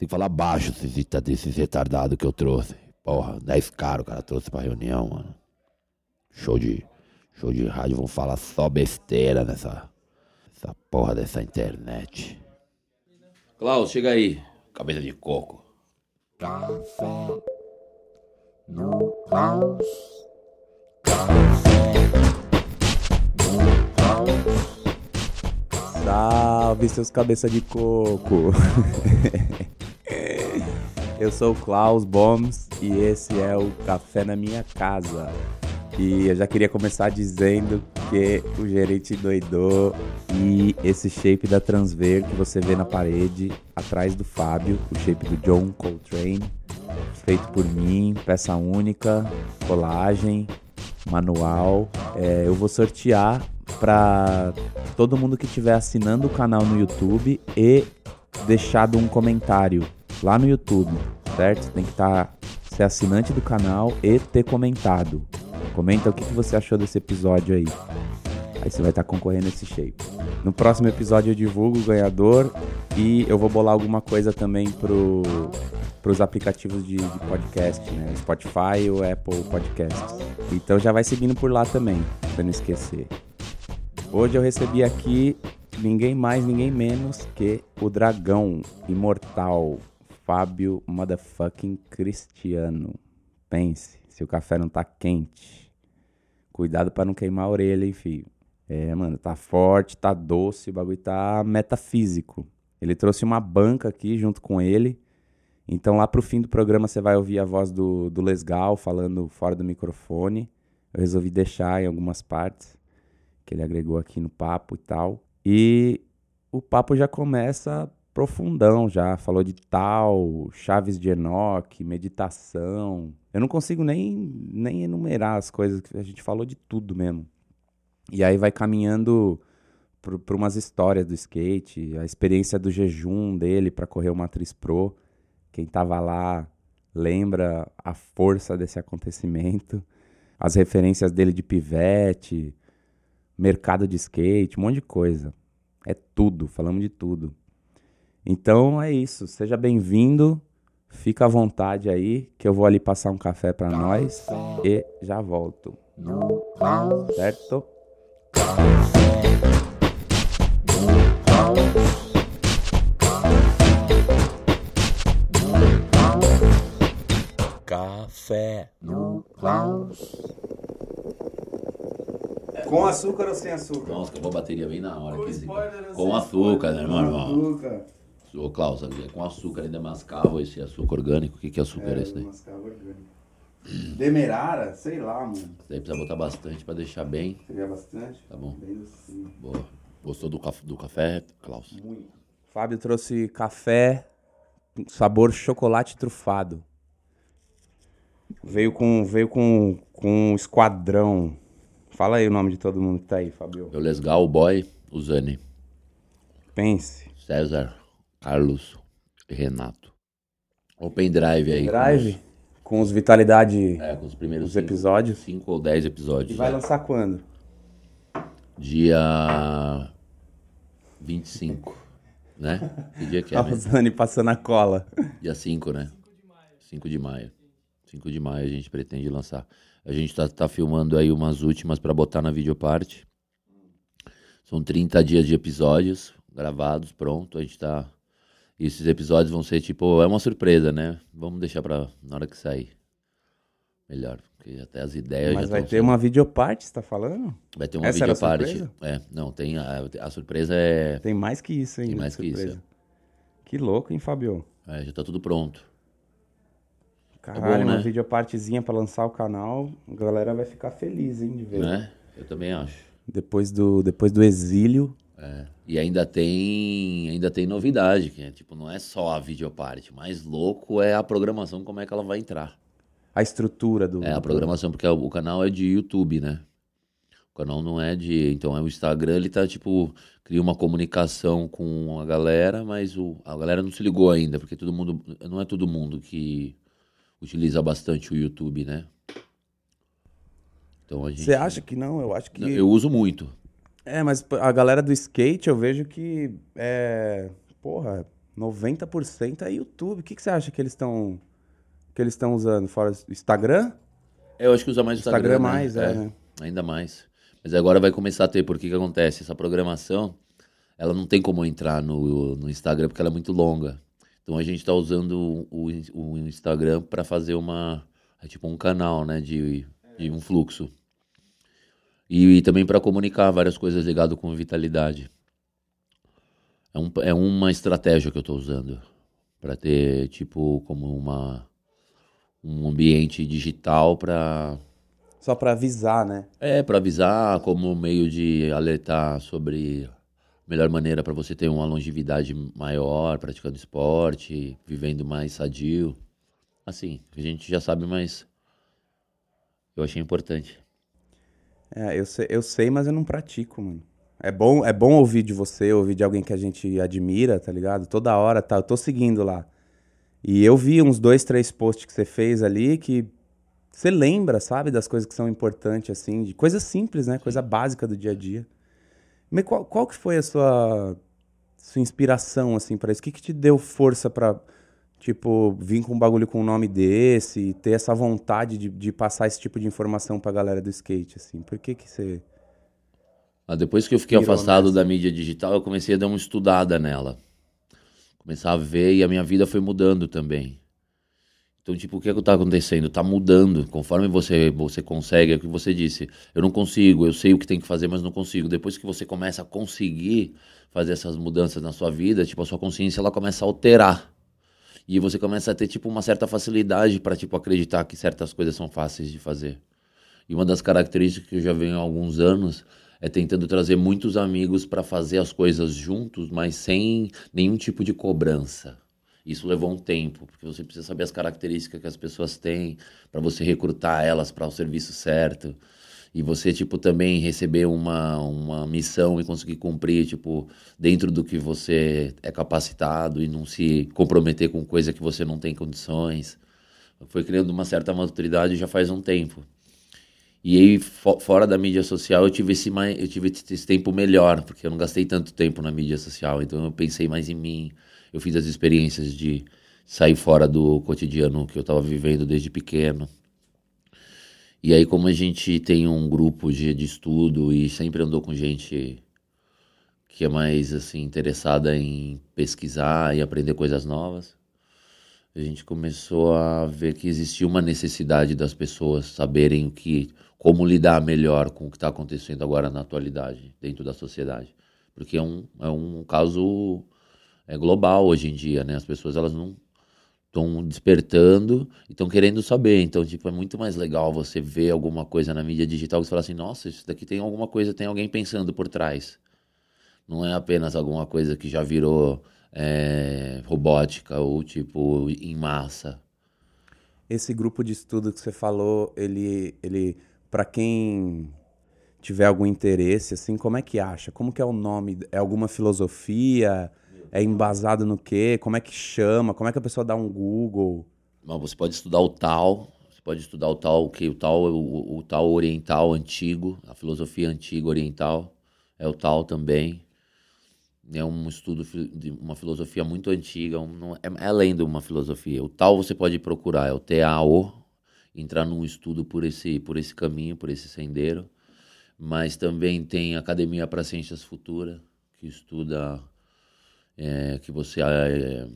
Tem que falar baixo desses retardados que eu trouxe. Porra, 10 caras o cara trouxe pra reunião, mano. Show de. Show de rádio, vão falar só besteira nessa. Essa porra dessa internet. Klaus, chega aí. Cabeça de coco. Café no Klaus. Café no Klaus. Salve seus cabeça de coco. Eu sou o Klaus Bombs e esse é o Café na Minha Casa. E eu já queria começar dizendo que o gerente doidou e esse shape da Transver que você vê na parede atrás do Fábio, o shape do John Coltrane, feito por mim, peça única, colagem, manual. É, eu vou sortear para todo mundo que estiver assinando o canal no YouTube e deixado um comentário lá no YouTube, certo? Tem que estar tá, ser assinante do canal e ter comentado. Comenta o que, que você achou desse episódio aí. Aí você vai estar tá concorrendo esse shape. No próximo episódio eu divulgo o ganhador e eu vou bolar alguma coisa também pro para os aplicativos de, de, podcast, né? Spotify ou Apple Podcasts. Então já vai seguindo por lá também, para não esquecer. Hoje eu recebi aqui ninguém mais, ninguém menos que o dragão imortal Fábio Motherfucking Cristiano. Pense, se o café não tá quente. Cuidado para não queimar a orelha, hein, filho. É, mano, tá forte, tá doce, o bagulho tá metafísico. Ele trouxe uma banca aqui junto com ele. Então lá pro fim do programa você vai ouvir a voz do, do Lesgal falando fora do microfone. Eu resolvi deixar em algumas partes que ele agregou aqui no papo e tal. E o papo já começa profundão já, falou de tal, chaves de Enoch, meditação. Eu não consigo nem, nem enumerar as coisas, que a gente falou de tudo mesmo. E aí vai caminhando para umas histórias do skate, a experiência do jejum dele para correr o Matriz Pro. Quem tava lá lembra a força desse acontecimento, as referências dele de pivete, mercado de skate, um monte de coisa. É tudo, falamos de tudo. Então é isso. Seja bem-vindo. Fica à vontade aí, que eu vou ali passar um café para nós e já volto. Certo? Café no Klaus. Com açúcar ou sem açúcar? Nossa, acabou a bateria bem na hora. aqui, com açúcar, né, mano? Com açúcar. Ô, Klaus, com açúcar ainda mascavo esse açúcar orgânico. O que, que é açúcar é, esse daí? Mascavo orgânico. Demerara, sei lá, mano. Isso daí precisa botar bastante pra deixar bem. Seria bastante? Tá bom. Bem assim. Boa. Gostou do, café, do café, Klaus? Muito. Fábio trouxe café sabor chocolate trufado. Veio com, veio com, com um esquadrão. Fala aí o nome de todo mundo que tá aí, Fabio. Eu Lesgal, o Boy, o Zani. Pense. César. Carlos Renato. Open Drive aí. Drive? Com os, com os Vitalidade. É, com os primeiros os cinco, episódios. 5 ou 10 episódios. E vai lançar quando? Dia 25. Né? Que dia que é? Tá usando passando a cola. Dia 5, né? 5 de maio. 5 de maio a gente pretende lançar. A gente tá, tá filmando aí umas últimas para botar na videoparte. São 30 dias de episódios gravados, pronto. A gente tá e esses episódios vão ser tipo, é uma surpresa, né? Vamos deixar pra na hora que sair. Melhor, porque até as ideias Mas vai ter sendo... uma videoparte, você tá falando? Vai ter uma Essa videoparte. É, não, tem a, a, surpresa é Tem mais que isso, hein? Tem mais que isso. É. Que louco, hein, Fabio? É, já tá tudo pronto. Caralho, tá bom, né? uma videopartezinha pra lançar o canal, a galera vai ficar feliz, hein, de ver. Né? Eu também acho. Depois do, depois do exílio, é. E ainda tem, ainda tem novidade, que é, tipo, não é só a videoparte, mais louco é a programação, como é que ela vai entrar. A estrutura do. É, a programação, porque o canal é de YouTube, né? O canal não é de. Então é o Instagram, ele tá, tipo, cria uma comunicação com a galera, mas o, a galera não se ligou ainda, porque todo mundo. Não é todo mundo que utiliza bastante o YouTube, né? Então a gente. Você acha que não? Eu acho que. Eu uso muito. É, mas a galera do skate eu vejo que é. Porra, 90% é YouTube. O que, que você acha que eles estão que eles estão usando? Fora Instagram? Eu acho que usa mais o Instagram. Instagram mais, né? é, né? Ainda mais. Mas agora vai começar a ter, porque que acontece? Essa programação, ela não tem como entrar no, no Instagram porque ela é muito longa. Então a gente está usando o, o Instagram para fazer uma. É tipo um canal, né? De, de um fluxo. E, e também para comunicar várias coisas ligadas com vitalidade. É, um, é uma estratégia que eu estou usando. Para ter, tipo, como uma. Um ambiente digital para Só pra avisar, né? é, para avisar, como meio de alertar sobre melhor maneira para você ter uma longevidade maior, praticando esporte, vivendo mais sadio. Assim, a gente já sabe, mas eu achei importante. É, eu sei, eu sei, mas eu não pratico, mano. É bom, é bom ouvir de você, ouvir de alguém que a gente admira, tá ligado? Toda hora, tá? Eu tô seguindo lá. E eu vi uns dois, três posts que você fez ali que você lembra, sabe, das coisas que são importantes, assim, de coisas simples, né? Coisa básica do dia a dia. Mas qual, qual que foi a sua, sua inspiração, assim, pra isso? O que que te deu força pra, tipo, vir com um bagulho com um nome desse, ter essa vontade de, de passar esse tipo de informação pra galera do skate, assim? Por que que você... Ah, depois que eu fiquei Pirou afastado nessa. da mídia digital, eu comecei a dar uma estudada nela. Começar a ver e a minha vida foi mudando também. Então, tipo, o que é que tá acontecendo? Tá mudando. Conforme você, você consegue, é o que você disse. Eu não consigo, eu sei o que tem que fazer, mas não consigo. Depois que você começa a conseguir fazer essas mudanças na sua vida, tipo, a sua consciência ela começa a alterar. E você começa a ter, tipo, uma certa facilidade para tipo, acreditar que certas coisas são fáceis de fazer. E uma das características que eu já venho há alguns anos é tentando trazer muitos amigos para fazer as coisas juntos, mas sem nenhum tipo de cobrança. Isso levou um tempo, porque você precisa saber as características que as pessoas têm para você recrutar elas para o serviço certo. E você, tipo, também receber uma, uma missão e conseguir cumprir, tipo, dentro do que você é capacitado e não se comprometer com coisa que você não tem condições. Foi criando uma certa maturidade já faz um tempo. E aí, fo- fora da mídia social, eu tive, esse, mai- eu tive esse tempo melhor, porque eu não gastei tanto tempo na mídia social. Então, eu pensei mais em mim. Eu fiz as experiências de sair fora do cotidiano que eu estava vivendo desde pequeno. E aí, como a gente tem um grupo de, de estudo e sempre andou com gente que é mais assim interessada em pesquisar e aprender coisas novas, a gente começou a ver que existia uma necessidade das pessoas saberem o que, como lidar melhor com o que está acontecendo agora na atualidade dentro da sociedade, porque é um, é um caso é global hoje em dia, né? As pessoas elas não estão despertando e estão querendo saber. Então, tipo, é muito mais legal você ver alguma coisa na mídia digital que você fala assim, nossa, isso daqui tem alguma coisa, tem alguém pensando por trás. Não é apenas alguma coisa que já virou é, robótica ou tipo em massa. Esse grupo de estudo que você falou, ele, ele para quem tiver algum interesse, assim, como é que acha? Como que é o nome? É alguma filosofia? É embasado no quê? Como é que chama? Como é que a pessoa dá um Google? Mas você pode estudar o tal, você pode estudar o tal, que o tal, o, o tal oriental antigo, a filosofia antiga oriental é o tal também. É um estudo de uma filosofia muito antiga, um- é, é além de uma filosofia. O tal você pode procurar, é o TAO, entrar num estudo por esse, por esse caminho, por esse sendeiro. Mas também tem Academia para Ciências Futuras, que estuda, é, que você é,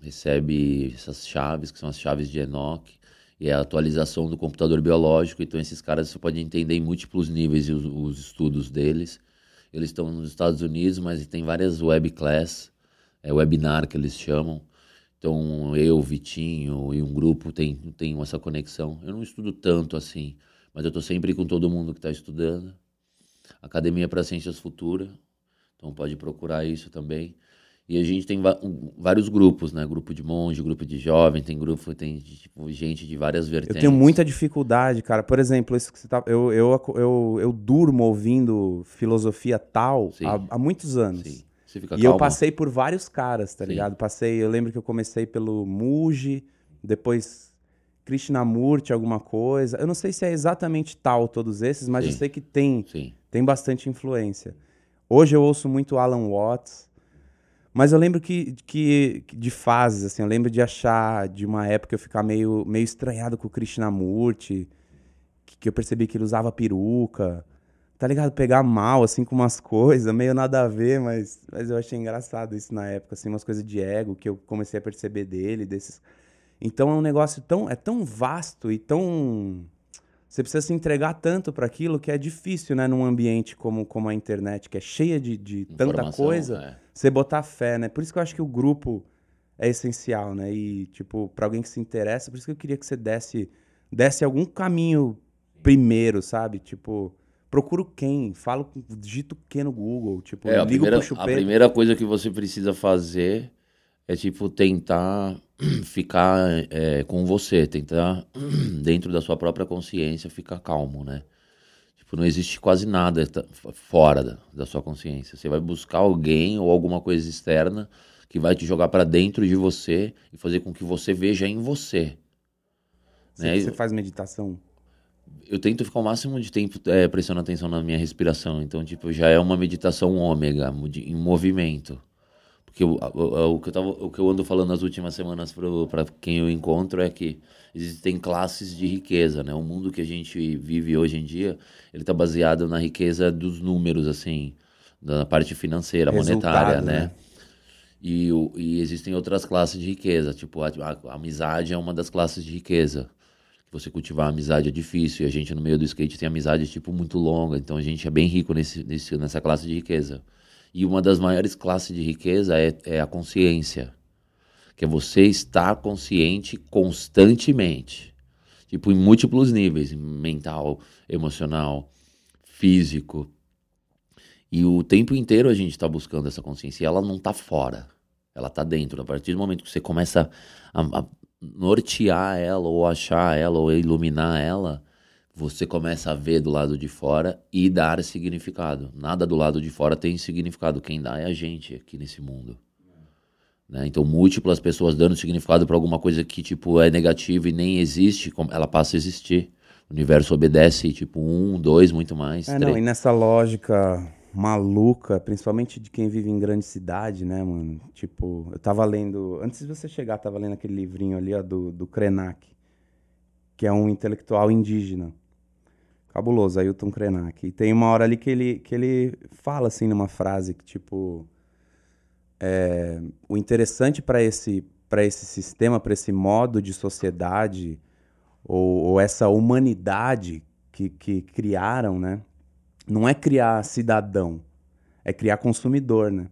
recebe essas chaves, que são as chaves de Enoch, e é a atualização do computador biológico. Então, esses caras você pode entender em múltiplos níveis os, os estudos deles. Eles estão nos Estados Unidos, mas tem várias web class, é webinar que eles chamam. Então, eu, Vitinho e um grupo tem, tem essa conexão. Eu não estudo tanto assim, mas eu estou sempre com todo mundo que está estudando. Academia para Ciências Futuras, então pode procurar isso também. E a gente tem vários grupos, né? Grupo de monge, grupo de jovem, tem grupo, tem tipo, gente de várias Eu vertentes. tenho muita dificuldade, cara. Por exemplo, isso que você tá, eu, eu, eu, eu durmo ouvindo filosofia tal há, há muitos anos. Sim. Você fica E eu passei por vários caras, tá Sim. ligado? Passei, eu lembro que eu comecei pelo Muji, depois Krishnamurti, alguma coisa. Eu não sei se é exatamente tal todos esses, mas eu Sim. sei que tem, tem bastante influência. Hoje eu ouço muito Alan Watts, Mas eu lembro que, que de fases, assim, eu lembro de achar, de uma época eu ficar meio, meio estranhado com o Krishnamurti, que, que eu percebi que ele usava peruca, tá ligado? Pegar mal, assim, com umas coisas, meio nada a ver, mas, mas eu achei engraçado isso na época, assim, umas coisas de ego que eu comecei a perceber dele, desses... Então é um negócio tão, é tão vasto e tão você precisa se entregar tanto para aquilo que é difícil, né? Num ambiente como, como a internet, que é cheia de, de tanta coisa, é. Você botar fé, né? Por isso que eu acho que o grupo é essencial, né? E, tipo, para alguém que se interessa, por isso que eu queria que você desse, desse algum caminho primeiro, sabe? Tipo, procuro quem, falo, digito o que no Google, tipo, é, a primeira, a primeira coisa que você precisa fazer é, tipo, tentar ficar é, com você, tentar, dentro da sua própria consciência, ficar calmo, né? Tipo, não existe quase nada fora da, da sua consciência. Você vai buscar alguém ou alguma coisa externa que vai te jogar para dentro de você e fazer com que você veja em você. Você, né? você faz meditação? Eu tento ficar o máximo de tempo é, prestando atenção na minha respiração. Então, tipo, já é uma meditação ômega, em movimento. Porque o, o, que eu tava, o que eu ando falando nas últimas semanas para quem eu encontro é que existem classes de riqueza, né? O mundo que a gente vive hoje em dia, ele está baseado na riqueza dos números, assim, da parte financeira, Resultado, monetária, né? né? E, e, existem outras classes de riqueza, tipo, a, a, a amizade é uma das classes de riqueza você cultivar amizade é difícil. E a gente no meio do skate tem amizade tipo muito longa, então a gente é bem rico nesse, nesse, nessa classe de riqueza. E uma das maiores classes de riqueza é, é a consciência, que é você estar consciente constantemente, tipo em múltiplos níveis, mental, emocional, físico. E o tempo inteiro a gente está buscando essa consciência e ela não está fora, ela está dentro. A partir do momento que você começa a, a nortear ela, ou achar ela, ou iluminar ela, você começa a ver do lado de fora e dar significado. Nada do lado de fora tem significado. Quem dá é a gente aqui nesse mundo. Né? Então, múltiplas pessoas dando significado para alguma coisa que tipo é negativa e nem existe, ela passa a existir. O universo obedece, tipo, um, dois, muito mais. É, não, e nessa lógica maluca, principalmente de quem vive em grande cidade, né, mano? Tipo, eu tava lendo. Antes de você chegar, tava lendo aquele livrinho ali, ó, do, do Krenak, que é um intelectual indígena. Cabuloso, Ailton Krenak. E tem uma hora ali que ele, que ele fala assim numa frase que tipo é, o interessante para esse para esse sistema, para esse modo de sociedade ou, ou essa humanidade que, que criaram, né? Não é criar cidadão, é criar consumidor, né?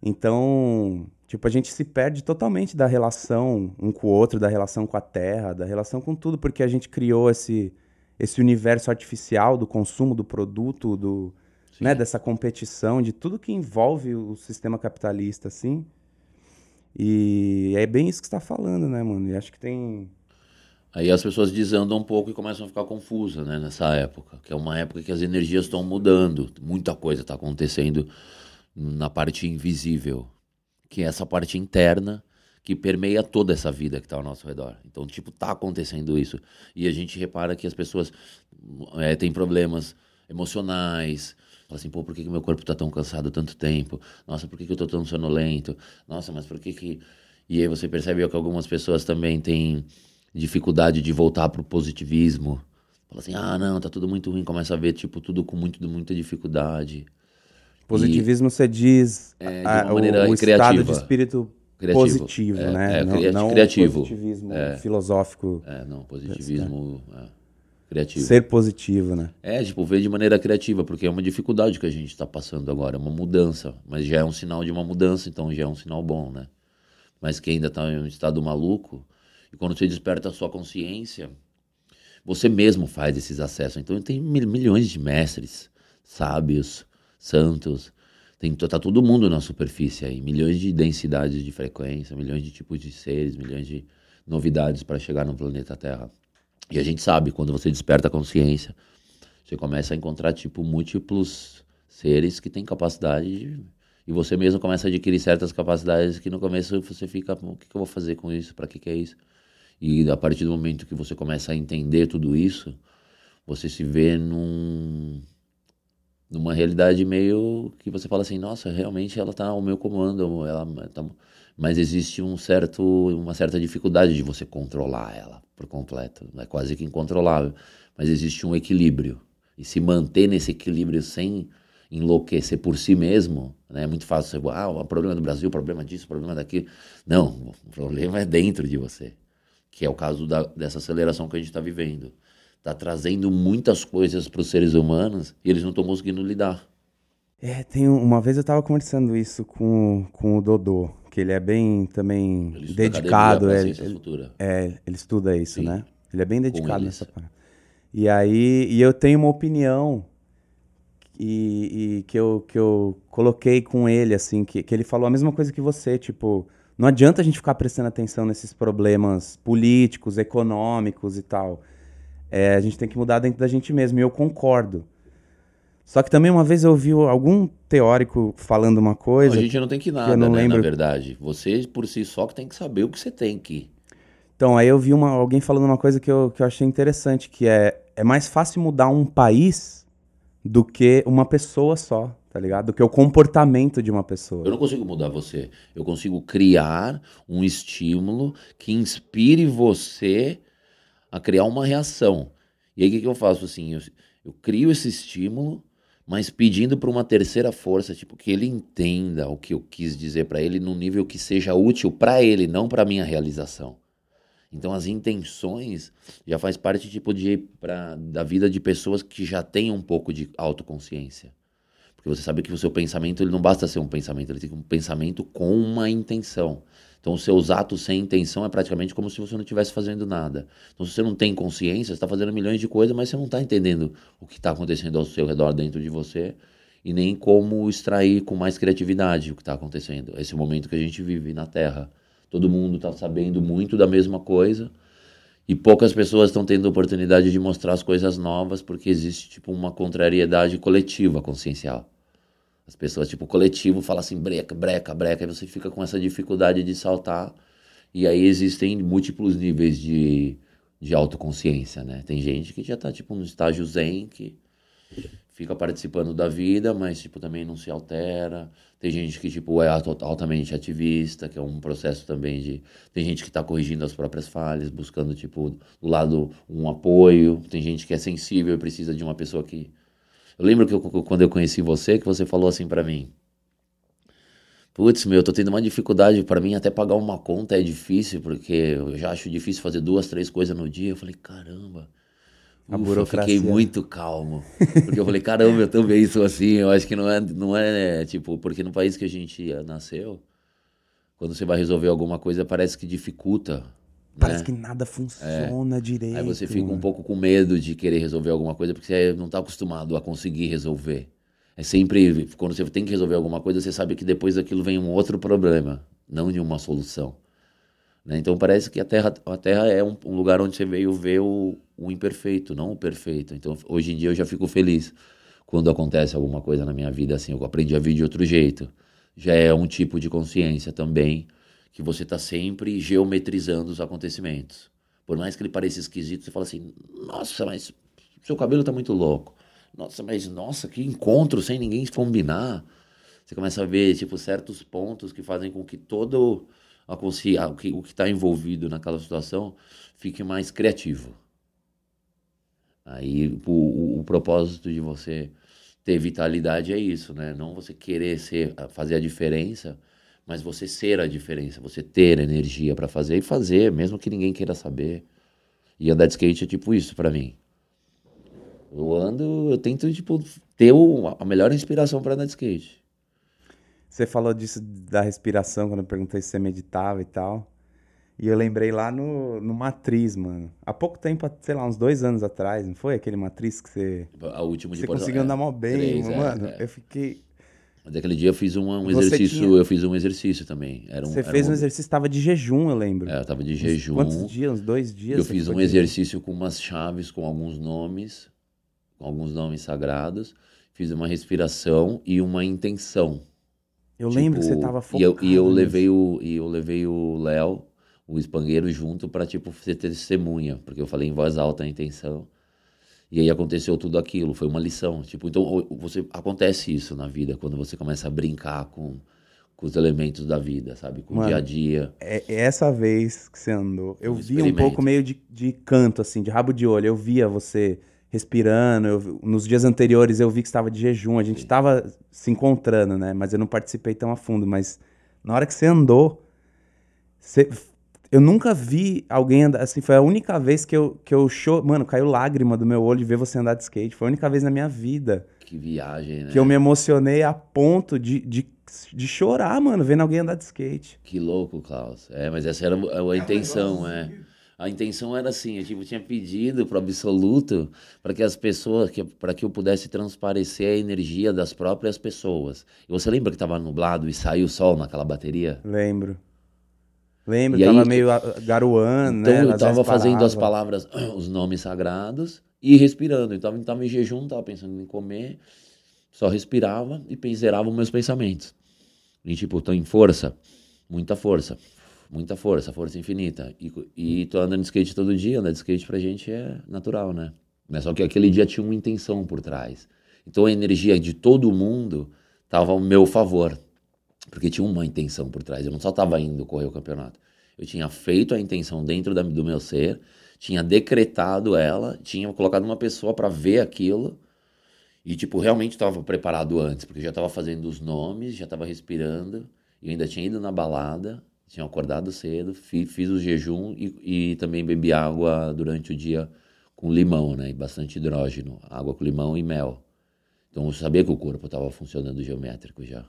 Então, tipo, a gente se perde totalmente da relação um com o outro, da relação com a terra, da relação com tudo, porque a gente criou esse esse universo artificial do consumo do produto, do, né, dessa competição, de tudo que envolve o sistema capitalista, assim. E é bem isso que você está falando, né, mano? E acho que tem. Aí as pessoas desandam um pouco e começam a ficar confusas, né, nessa época. Que é uma época que as energias estão mudando, muita coisa está acontecendo na parte invisível, que é essa parte interna que permeia toda essa vida que está ao nosso redor. Então, tipo, tá acontecendo isso. E a gente repara que as pessoas é, têm problemas emocionais. Fala assim, pô, por que, que meu corpo está tão cansado tanto tempo? Nossa, por que, que eu estou tão sonolento? Nossa, mas por que que... E aí você percebe que algumas pessoas também têm dificuldade de voltar para o positivismo. Fala assim, ah, não, tá tudo muito ruim. Começa a ver, tipo, tudo com muito, muita dificuldade. Positivismo, e, você diz é, de uma a, maneira o, o estado de espírito criativo. positivo, é, né? É, não, não criativo. positivismo é. filosófico. É, não, positivismo é, criativo. Ser positivo, né? É, tipo, ver de maneira criativa, porque é uma dificuldade que a gente está passando agora, é uma mudança, mas já é um sinal de uma mudança, então já é um sinal bom, né? Mas que ainda está em um estado maluco, e quando você desperta a sua consciência, você mesmo faz esses acessos. Então tem milhões de mestres, sábios, santos, tem, tá todo mundo na superfície aí, milhões de densidades de frequência, milhões de tipos de seres, milhões de novidades para chegar no planeta Terra. E a gente sabe, quando você desperta a consciência, você começa a encontrar tipo múltiplos seres que têm capacidade de, e você mesmo começa a adquirir certas capacidades que no começo você fica, o que, que eu vou fazer com isso? Para que, que é isso? E a partir do momento que você começa a entender tudo isso, você se vê num numa realidade meio que você fala assim, nossa, realmente ela tá ao meu comando, ela tá... mas existe um certo, uma certa dificuldade de você controlar ela por completo, é quase que incontrolável, mas existe um equilíbrio e se manter nesse equilíbrio sem enlouquecer por si mesmo, né? É muito fácil você, ah, o problema do Brasil, o problema disso, o problema daquilo. Não, o problema é dentro de você, que é o caso da, dessa aceleração que a gente está vivendo. Está trazendo muitas coisas para os seres humanos e eles não estão conseguindo lidar. É, tem uma vez eu estava conversando isso com, com o Dodô, que ele é bem também ele dedicado. É, ele, é, ele estuda isso, Sim. né? Ele é bem dedicado nessa parte. E aí, e eu tenho uma opinião e, e, que, eu, que eu coloquei com ele, assim, que, que ele falou a mesma coisa que você, tipo, não adianta a gente ficar prestando atenção nesses problemas políticos, econômicos e tal. É, a gente tem que mudar dentro da gente mesmo, e eu concordo. Só que também uma vez eu ouvi algum teórico falando uma coisa. Não, a gente não tem que nada, que né, lembro... na verdade. Você por si só que tem que saber o que você tem que. Então, aí eu vi uma, alguém falando uma coisa que eu, que eu achei interessante, que é, é mais fácil mudar um país do que uma pessoa só, tá ligado? Do que o comportamento de uma pessoa. Eu não consigo mudar você. Eu consigo criar um estímulo que inspire você a criar uma reação. E aí o que, que eu faço assim? Eu, eu crio esse estímulo, mas pedindo para uma terceira força, tipo, que ele entenda o que eu quis dizer para ele num nível que seja útil para ele, não para minha realização. Então as intenções já faz parte tipo de pra, da vida de pessoas que já têm um pouco de autoconsciência. Porque você sabe que o seu pensamento ele não basta ser um pensamento, ele tem um pensamento com uma intenção. Então seus atos sem intenção é praticamente como se você não estivesse fazendo nada. Então se você não tem consciência, você está fazendo milhões de coisas, mas você não está entendendo o que está acontecendo ao seu redor dentro de você e nem como extrair com mais criatividade o que está acontecendo. Esse momento que a gente vive na Terra. Todo mundo está sabendo muito da mesma coisa e poucas pessoas estão tendo oportunidade de mostrar as coisas novas porque existe tipo uma contrariedade coletiva consciencial. As pessoas, tipo, coletivo, fala assim, breca, breca, breca, e você fica com essa dificuldade de saltar. E aí existem múltiplos níveis de, de autoconsciência, né? Tem gente que já tá, tipo, no estágio zen, que fica participando da vida, mas tipo também não se altera. Tem gente que tipo é altamente ativista, que é um processo também de tem gente que está corrigindo as próprias falhas, buscando tipo do lado um apoio. Tem gente que é sensível e precisa de uma pessoa que Eu lembro que eu, quando eu conheci você que você falou assim para mim: Putz, meu, eu tô tendo uma dificuldade para mim até pagar uma conta é difícil, porque eu já acho difícil fazer duas, três coisas no dia. Eu falei: "Caramba, a Ufa, burocracia. Eu fiquei muito calmo. Porque eu falei, caramba, eu também sou assim. Eu acho que não é, não é, tipo, porque no país que a gente nasceu, quando você vai resolver alguma coisa, parece que dificulta. Parece né? que nada funciona é. direito. Aí você fica um pouco com medo de querer resolver alguma coisa, porque você não está acostumado a conseguir resolver. É sempre, quando você tem que resolver alguma coisa, você sabe que depois daquilo vem um outro problema, não de uma solução. Né? Então parece que a Terra, a terra é um, um lugar onde você veio ver o, o imperfeito, não o perfeito. Então, hoje em dia eu já fico feliz quando acontece alguma coisa na minha vida assim. Eu aprendi a vir de outro jeito. Já é um tipo de consciência também que você está sempre geometrizando os acontecimentos. Por mais que ele pareça esquisito, você fala assim: nossa, mas seu cabelo está muito louco. Nossa, mas nossa, que encontro sem ninguém combinar. Você começa a ver tipo certos pontos que fazem com que todo a consciência, o que está envolvido naquela situação fique mais criativo. Aí o, o, o, propósito de você ter vitalidade é isso, né? Não você querer ser, fazer a diferença, mas você ser a diferença, você ter energia para fazer e fazer, mesmo que ninguém queira saber. E andar de skate é tipo isso para mim. Eu ando, eu tento tipo ter a melhor inspiração para andar de skate. Você falou disso da respiração quando eu perguntei se você meditava e tal. E eu lembrei lá no, no Matriz, mano. Há pouco tempo, sei lá, uns dois anos atrás, não foi? Aquele Matriz que você. A última de Você conseguiu andar mal bem, Três, é, mano. É, é. Eu fiquei. Mas aquele dia eu fiz um, um exercício, tinha... eu fiz um exercício também. Era um, você fez um, um exercício, estava de jejum, eu lembro. É, eu tava de jejum. Quantos dias? Uns dois dias? Eu fiz um exercício com umas chaves, com alguns nomes, com alguns nomes sagrados. Fiz uma respiração e uma intenção. Eu tipo, lembro que você tipo, tava focado. E eu, e eu levei o, e eu levei o Léo o espangueiro junto para tipo ser testemunha, porque eu falei em voz alta a intenção. E aí aconteceu tudo aquilo, foi uma lição. Tipo, então você acontece isso na vida quando você começa a brincar com, com os elementos da vida, sabe? Com Mano, o dia a dia. É, é essa vez que você andou, eu vi um pouco meio de, de canto, assim, de rabo de olho. Eu via você respirando. Eu, nos dias anteriores eu vi que estava de jejum. A gente estava se encontrando, né? Mas eu não participei tão a fundo. Mas na hora que você andou, você eu nunca vi alguém andar assim. Foi a única vez que eu, que eu show. Mano, caiu lágrima do meu olho de ver você andar de skate. Foi a única vez na minha vida. Que viagem, né? Que eu me emocionei a ponto de, de, de chorar, mano, vendo alguém andar de skate. Que louco, Klaus. É, mas essa era a, a intenção, é. A intenção era assim, eu tipo, tinha pedido pro absoluto para que as pessoas, que, para que eu pudesse transparecer a energia das próprias pessoas. E você lembra que estava nublado e saiu o sol naquela bateria? Lembro. Lembro, e tava aí, meio garoando, então né? Então eu tava fazendo as palavras, os nomes sagrados e respirando. Então eu tava em jejum, tava pensando em comer, só respirava e zerava os meus pensamentos. E tipo, tô em força, muita força, muita força, força infinita. E, e tô andando de skate todo dia, andar de skate pra gente é natural, né? Mas só que aquele dia tinha uma intenção por trás. Então a energia de todo mundo tava ao meu favor. Porque tinha uma intenção por trás. Eu não só estava indo correr o campeonato. Eu tinha feito a intenção dentro da, do meu ser, tinha decretado ela, tinha colocado uma pessoa para ver aquilo. E, tipo, realmente estava preparado antes, porque já estava fazendo os nomes, já estava respirando. E ainda tinha ido na balada, tinha acordado cedo, fiz, fiz o jejum e, e também bebi água durante o dia com limão, né? E bastante hidrógeno. Água com limão e mel. Então eu sabia que o corpo estava funcionando geométrico já.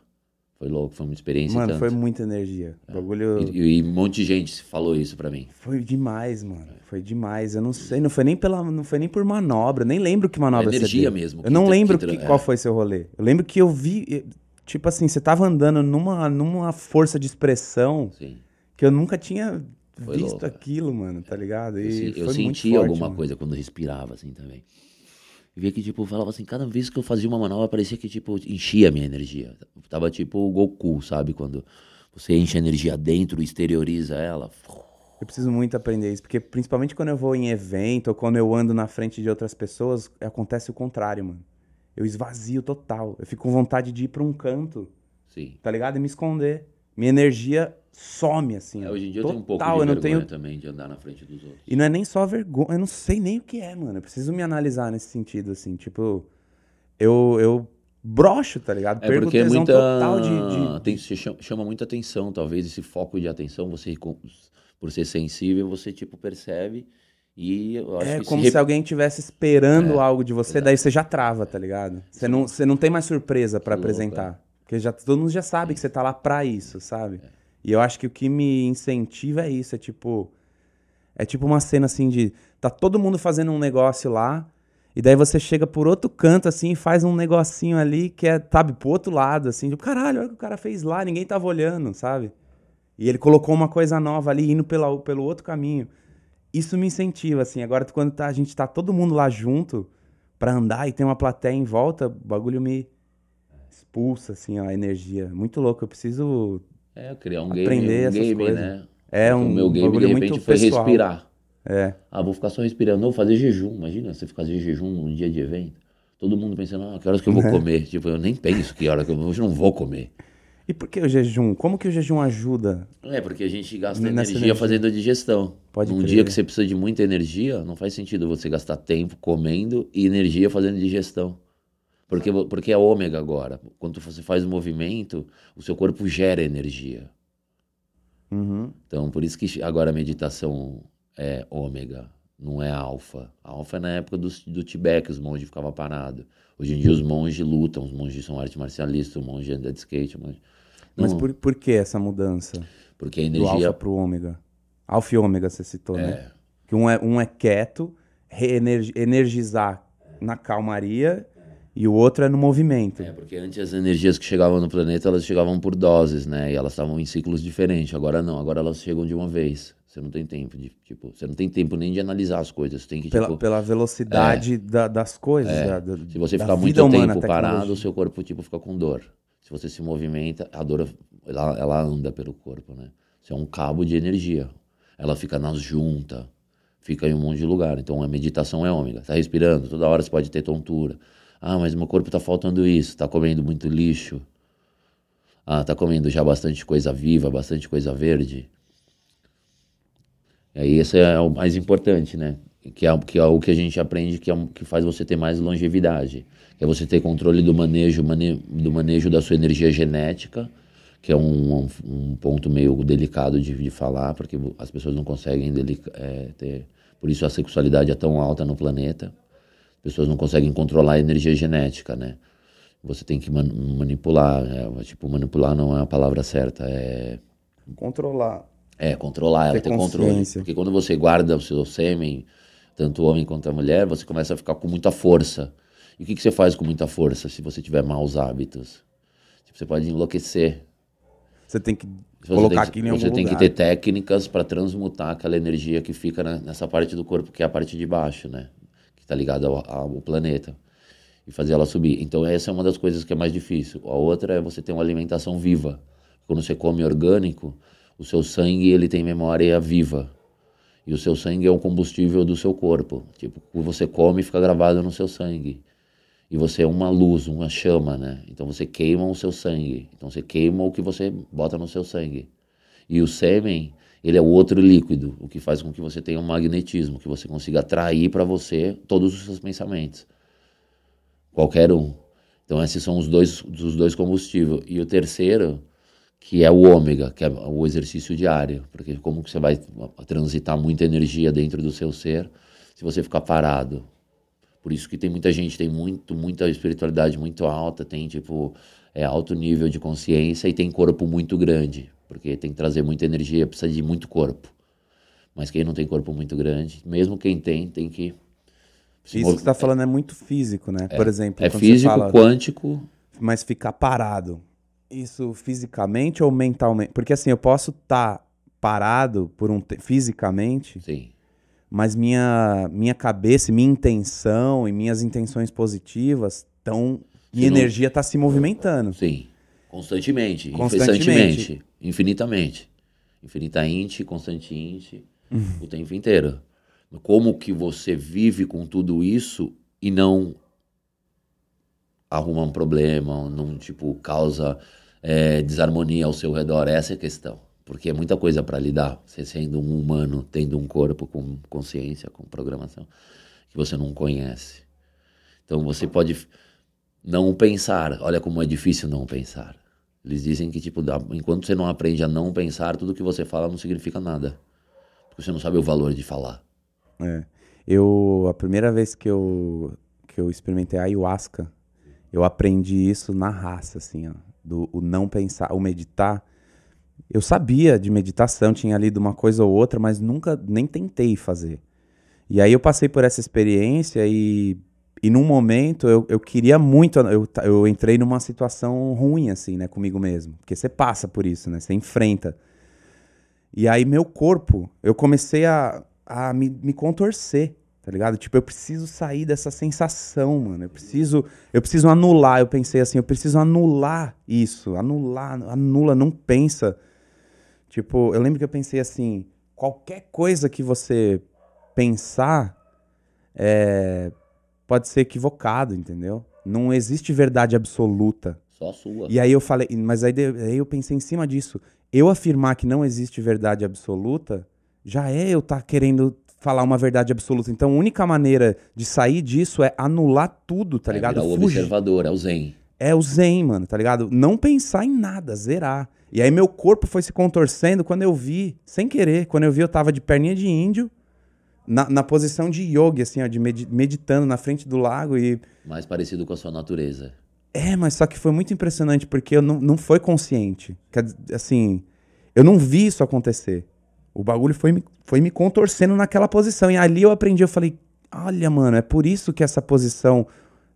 Foi louco, foi uma experiência. Mano, tanto. foi muita energia. É. Bagulho... E, e, um monte de gente falou isso para mim. Foi demais, mano. Foi demais. Eu não sei, não foi nem pela, não foi nem por manobra, nem lembro que manobra é energia mesmo. Eu não lembro que, que, qual é. foi seu rolê. Eu lembro que eu vi, tipo assim, você tava andando numa, numa força de expressão Sim. que eu nunca tinha foi visto louco, aquilo, mano, tá ligado? E eu, eu senti alguma mano. coisa quando respirava assim também. E via que, tipo, falava assim, cada vez que eu fazia uma manobra, parecia que, tipo, enchia a minha energia. Tava tipo o Goku, sabe? Quando você enche a energia dentro, exterioriza ela. Eu preciso muito aprender isso, porque principalmente quando eu vou em evento ou quando eu ando na frente de outras pessoas, acontece o contrário, mano. Eu esvazio total. Eu fico com vontade de ir pra um canto. Sim. Tá ligado? E me esconder. Minha energia some, assim. É, hoje em dia total, eu tenho um pouco de vergonha tenho... também de andar na frente dos outros. E não é nem só vergonha, eu não sei nem o que é, mano. Eu preciso me analisar nesse sentido, assim. Tipo, eu, eu broxo, tá ligado? É Perco porque é muita... total de... de... Tem, chama muita atenção, talvez, esse foco de atenção, você, por ser sensível, você, tipo, percebe... E é como se, se alguém estivesse esperando é, algo de você, exatamente. daí você já trava, tá ligado? Você não, você não tem mais surpresa para apresentar. É. Porque já, todo mundo já sabe Sim. que você tá lá pra isso, sabe? É. E eu acho que o que me incentiva é isso, é tipo. É tipo uma cena assim de. Tá todo mundo fazendo um negócio lá, e daí você chega por outro canto, assim, e faz um negocinho ali que é, sabe, pro outro lado, assim, tipo, caralho, olha o que o cara fez lá, ninguém tava olhando, sabe? E ele colocou uma coisa nova ali, indo pela, pelo outro caminho. Isso me incentiva, assim. Agora, quando tá, a gente tá todo mundo lá junto pra andar e tem uma plateia em volta, o bagulho me expulsa, assim, a energia. Muito louco. Eu preciso é, criar um game, um game né? É um. O meu game de repente foi pessoal. respirar. É. Ah, vou ficar só respirando. Não, fazer jejum. Imagina você fazer jejum num dia de evento. Todo mundo pensando, ah, que horas que eu vou é. comer? Tipo, eu nem penso que hora que eu hoje não vou comer. E por que o jejum? Como que o jejum ajuda? É, porque a gente gasta energia, energia, fazendo a digestão. Pode Num crer. dia que você precisa de muita energia, não faz sentido você gastar tempo comendo e energia fazendo digestão. Porque, porque é ômega agora. Quando você faz o movimento, o seu corpo gera energia. Uhum. Então, por isso que agora a meditação é ômega, não é alfa. Alfa é na época do, do Tibete, que os monges ficavam parados. Hoje em dia os monges lutam, os monges são arte marcialista, o monge anda de skate. Monge... Mas por, por que essa mudança? Porque a energia... Do alfa pro ômega. Alfa e ômega você citou, né? é. né? Que um é, um é quieto, energizar na calmaria e o outro é no movimento. É, porque antes as energias que chegavam no planeta, elas chegavam por doses, né? E elas estavam em ciclos diferentes. Agora não, agora elas chegam de uma vez. Você não tem tempo de, tipo, você não tem tempo nem de analisar as coisas. Tem que, pela, tipo, pela velocidade é, da, das coisas. É, da, se você ficar muito tempo parado, o seu corpo, tipo, fica com dor. Se você se movimenta, a dor, ela, ela anda pelo corpo, né? Isso é um cabo de energia. Ela fica nas juntas, fica em um monte de lugar. Então a meditação é ômega. Tá respirando, toda hora você pode ter tontura. Ah, mas meu corpo tá faltando isso, tá comendo muito lixo. Ah, tá comendo já bastante coisa viva, bastante coisa verde. E aí esse é o mais importante, né? Que é, que é o que a gente aprende que, é, que faz você ter mais longevidade. Que é você ter controle do manejo, mane, do manejo da sua energia genética, que é um, um, um ponto meio delicado de, de, falar, porque as pessoas não conseguem delica, é, ter. Por isso a sexualidade é tão alta no planeta. As pessoas não conseguem controlar a energia genética, né? Você tem que man, manipular. É, tipo, manipular não é a palavra certa, é. Controlar. É, controlar, ela ter, ter controle. Porque quando você guarda o seu sêmen, tanto o homem quanto a mulher, você começa a ficar com muita força. E o que, que você faz com muita força se você tiver maus hábitos? Tipo, você pode enlouquecer. Você tem que você colocar aqui em algum Você lugar. tem que ter técnicas para transmutar aquela energia que fica nessa parte do corpo, que é a parte de baixo, né? Está ligada ao, ao, planeta. E fazer ela subir. Então, essa é uma das coisas que é mais difícil. A outra é você ter uma alimentação viva. Quando você come orgânico, o seu sangue ele tem memória viva. E o seu sangue é o combustível do seu corpo. Tipo, o que você come fica gravado no seu sangue. E você é uma luz, uma chama, né? Então você queima o seu sangue. Então você queima o que você bota no seu sangue. E o sêmen, ele é o outro líquido, o que faz com que você tenha um magnetismo, que você consiga atrair para você todos os seus pensamentos. Qualquer um. Então esses são os dois, os dois combustíveis. E o terceiro, que é o ômega, que é o exercício diário. Porque como que você vai transitar muita energia dentro do seu ser se você ficar parado? Por isso que tem muita gente, tem muito, muita espiritualidade muito alta, tem tipo é, alto nível de consciência e tem corpo muito grande, porque tem que trazer muita energia, precisa de muito corpo. Mas quem não tem corpo muito grande, mesmo quem tem, tem que. Isso que você está falando é muito físico, né? É, Por exemplo, é físico, fala, quântico. Mas ficar parado. Isso fisicamente ou mentalmente? Porque assim, eu posso estar tá parado por um fisicamente. Sim mas minha, minha cabeça, minha intenção e minhas intenções positivas estão. Minha não... energia está se movimentando. Sim. Constantemente, Constantemente. infinitamente. Infinitamente, constantemente, uhum. o tempo inteiro. Como que você vive com tudo isso e não arruma um problema, não, tipo, causa é, desarmonia ao seu redor? Essa é a questão porque é muita coisa para lidar, você sendo um humano, tendo um corpo com consciência, com programação, que você não conhece. Então você pode não pensar, olha como é difícil não pensar. Eles dizem que, tipo, enquanto você não aprende a não pensar, tudo que você fala não significa nada. Porque você não sabe o valor de falar. É. Eu, a primeira vez que eu, que eu experimentei a ayahuasca, eu aprendi isso na raça, assim, ó. Do o não pensar, o meditar eu sabia de meditação, tinha lido uma coisa ou outra, mas nunca nem tentei fazer. E aí eu passei por essa experiência e, e num momento eu, eu queria muito, eu, eu entrei numa situação ruim, assim, né, comigo mesmo. Porque você passa por isso, né, você enfrenta. E aí meu corpo, eu comecei a, a me, me contorcer, tá ligado? Tipo, eu preciso sair dessa sensação, mano. Eu preciso, eu preciso anular. Eu pensei assim, eu preciso anular isso, anular, anula, não pensa Tipo, eu lembro que eu pensei assim: qualquer coisa que você pensar é, pode ser equivocado, entendeu? Não existe verdade absoluta. Só a sua. E aí eu falei, mas aí, aí eu pensei em cima disso. Eu afirmar que não existe verdade absoluta já é eu estar tá querendo falar uma verdade absoluta. Então a única maneira de sair disso é anular tudo, tá é ligado? o observador, é o zen. É o zen, mano, tá ligado? Não pensar em nada, zerar. E aí meu corpo foi se contorcendo quando eu vi, sem querer, quando eu vi eu tava de perninha de índio, na, na posição de yoga, assim, ó, de meditando na frente do lago e... Mais parecido com a sua natureza. É, mas só que foi muito impressionante, porque eu não, não foi consciente. Assim, eu não vi isso acontecer. O bagulho foi me, foi me contorcendo naquela posição. E ali eu aprendi, eu falei, olha, mano, é por isso que essa posição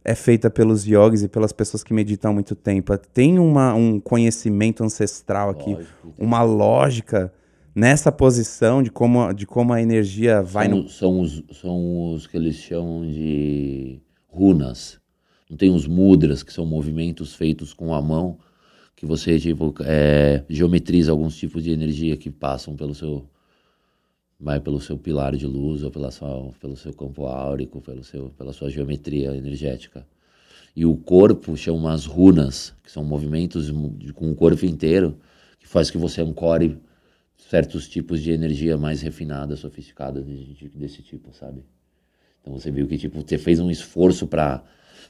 é feita pelos yogis e pelas pessoas que meditam há muito tempo. Tem uma, um conhecimento ancestral aqui, Lógico. uma lógica nessa posição de como, de como a energia vai são, no. São os, são os que eles chamam de runas. Não tem os mudras, que são movimentos feitos com a mão, que você tipo, é, geometriza alguns tipos de energia que passam pelo seu vai pelo seu pilar de luz ou pela sua, pelo seu campo áurico, pelo seu, pela sua geometria energética. E o corpo chama as runas, que são movimentos com o corpo inteiro, que faz que você ancore certos tipos de energia mais refinada, sofisticada desse tipo, sabe? Então você viu que tipo você fez um esforço para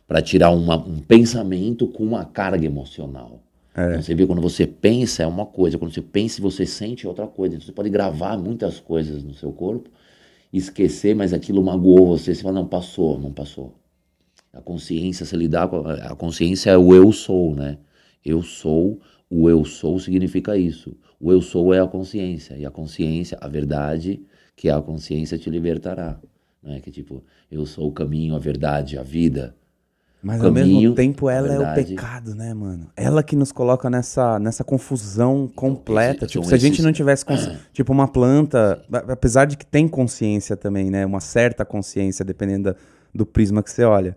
para tirar uma, um pensamento com uma carga emocional. É. Então, você vê quando você pensa é uma coisa, quando você pensa e você sente é outra coisa. Então, você pode gravar muitas coisas no seu corpo, esquecer, mas aquilo magoou você. Você fala, não, passou, não passou. A consciência, se lidar com. A consciência é o eu sou, né? Eu sou, o eu sou significa isso. O eu sou é a consciência. E a consciência, a verdade, que é a consciência, te libertará. Né? Que tipo, eu sou o caminho, a verdade, a vida. Mas ao mesmo tempo ela é o pecado, né, mano? Ela que nos coloca nessa, nessa confusão completa. Então, tipo, se a gente não tivesse, tipo, uma planta, apesar de que tem consciência também, né? Uma certa consciência, dependendo da, do prisma que você olha.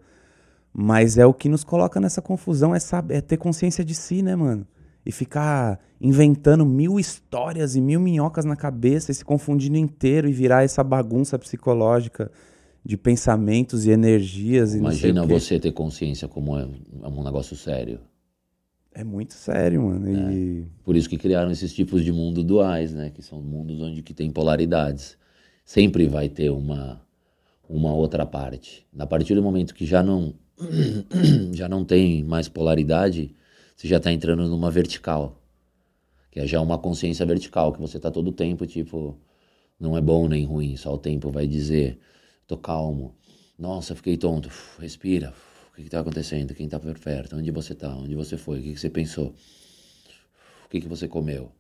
Mas é o que nos coloca nessa confusão, é, saber, é ter consciência de si, né, mano? E ficar inventando mil histórias e mil minhocas na cabeça e se confundindo inteiro e virar essa bagunça psicológica de pensamentos e energias. E Imagina você ter consciência como é, é, um negócio sério. É muito sério, mano. E... É. Por isso que criaram esses tipos de mundo duais, né? Que são mundos onde que tem polaridades. Sempre vai ter uma, uma outra parte. A partir do momento que já não, já não tem mais polaridade, você já está entrando numa vertical. Que é já uma consciência vertical, que você está todo o tempo, tipo, não é bom nem ruim, só o tempo vai dizer Tô calmo. Nossa, fiquei tonto. Respira. O que está acontecendo? Quem está por perto? Onde você está? Onde você foi? O que, que você pensou? O que, que você comeu?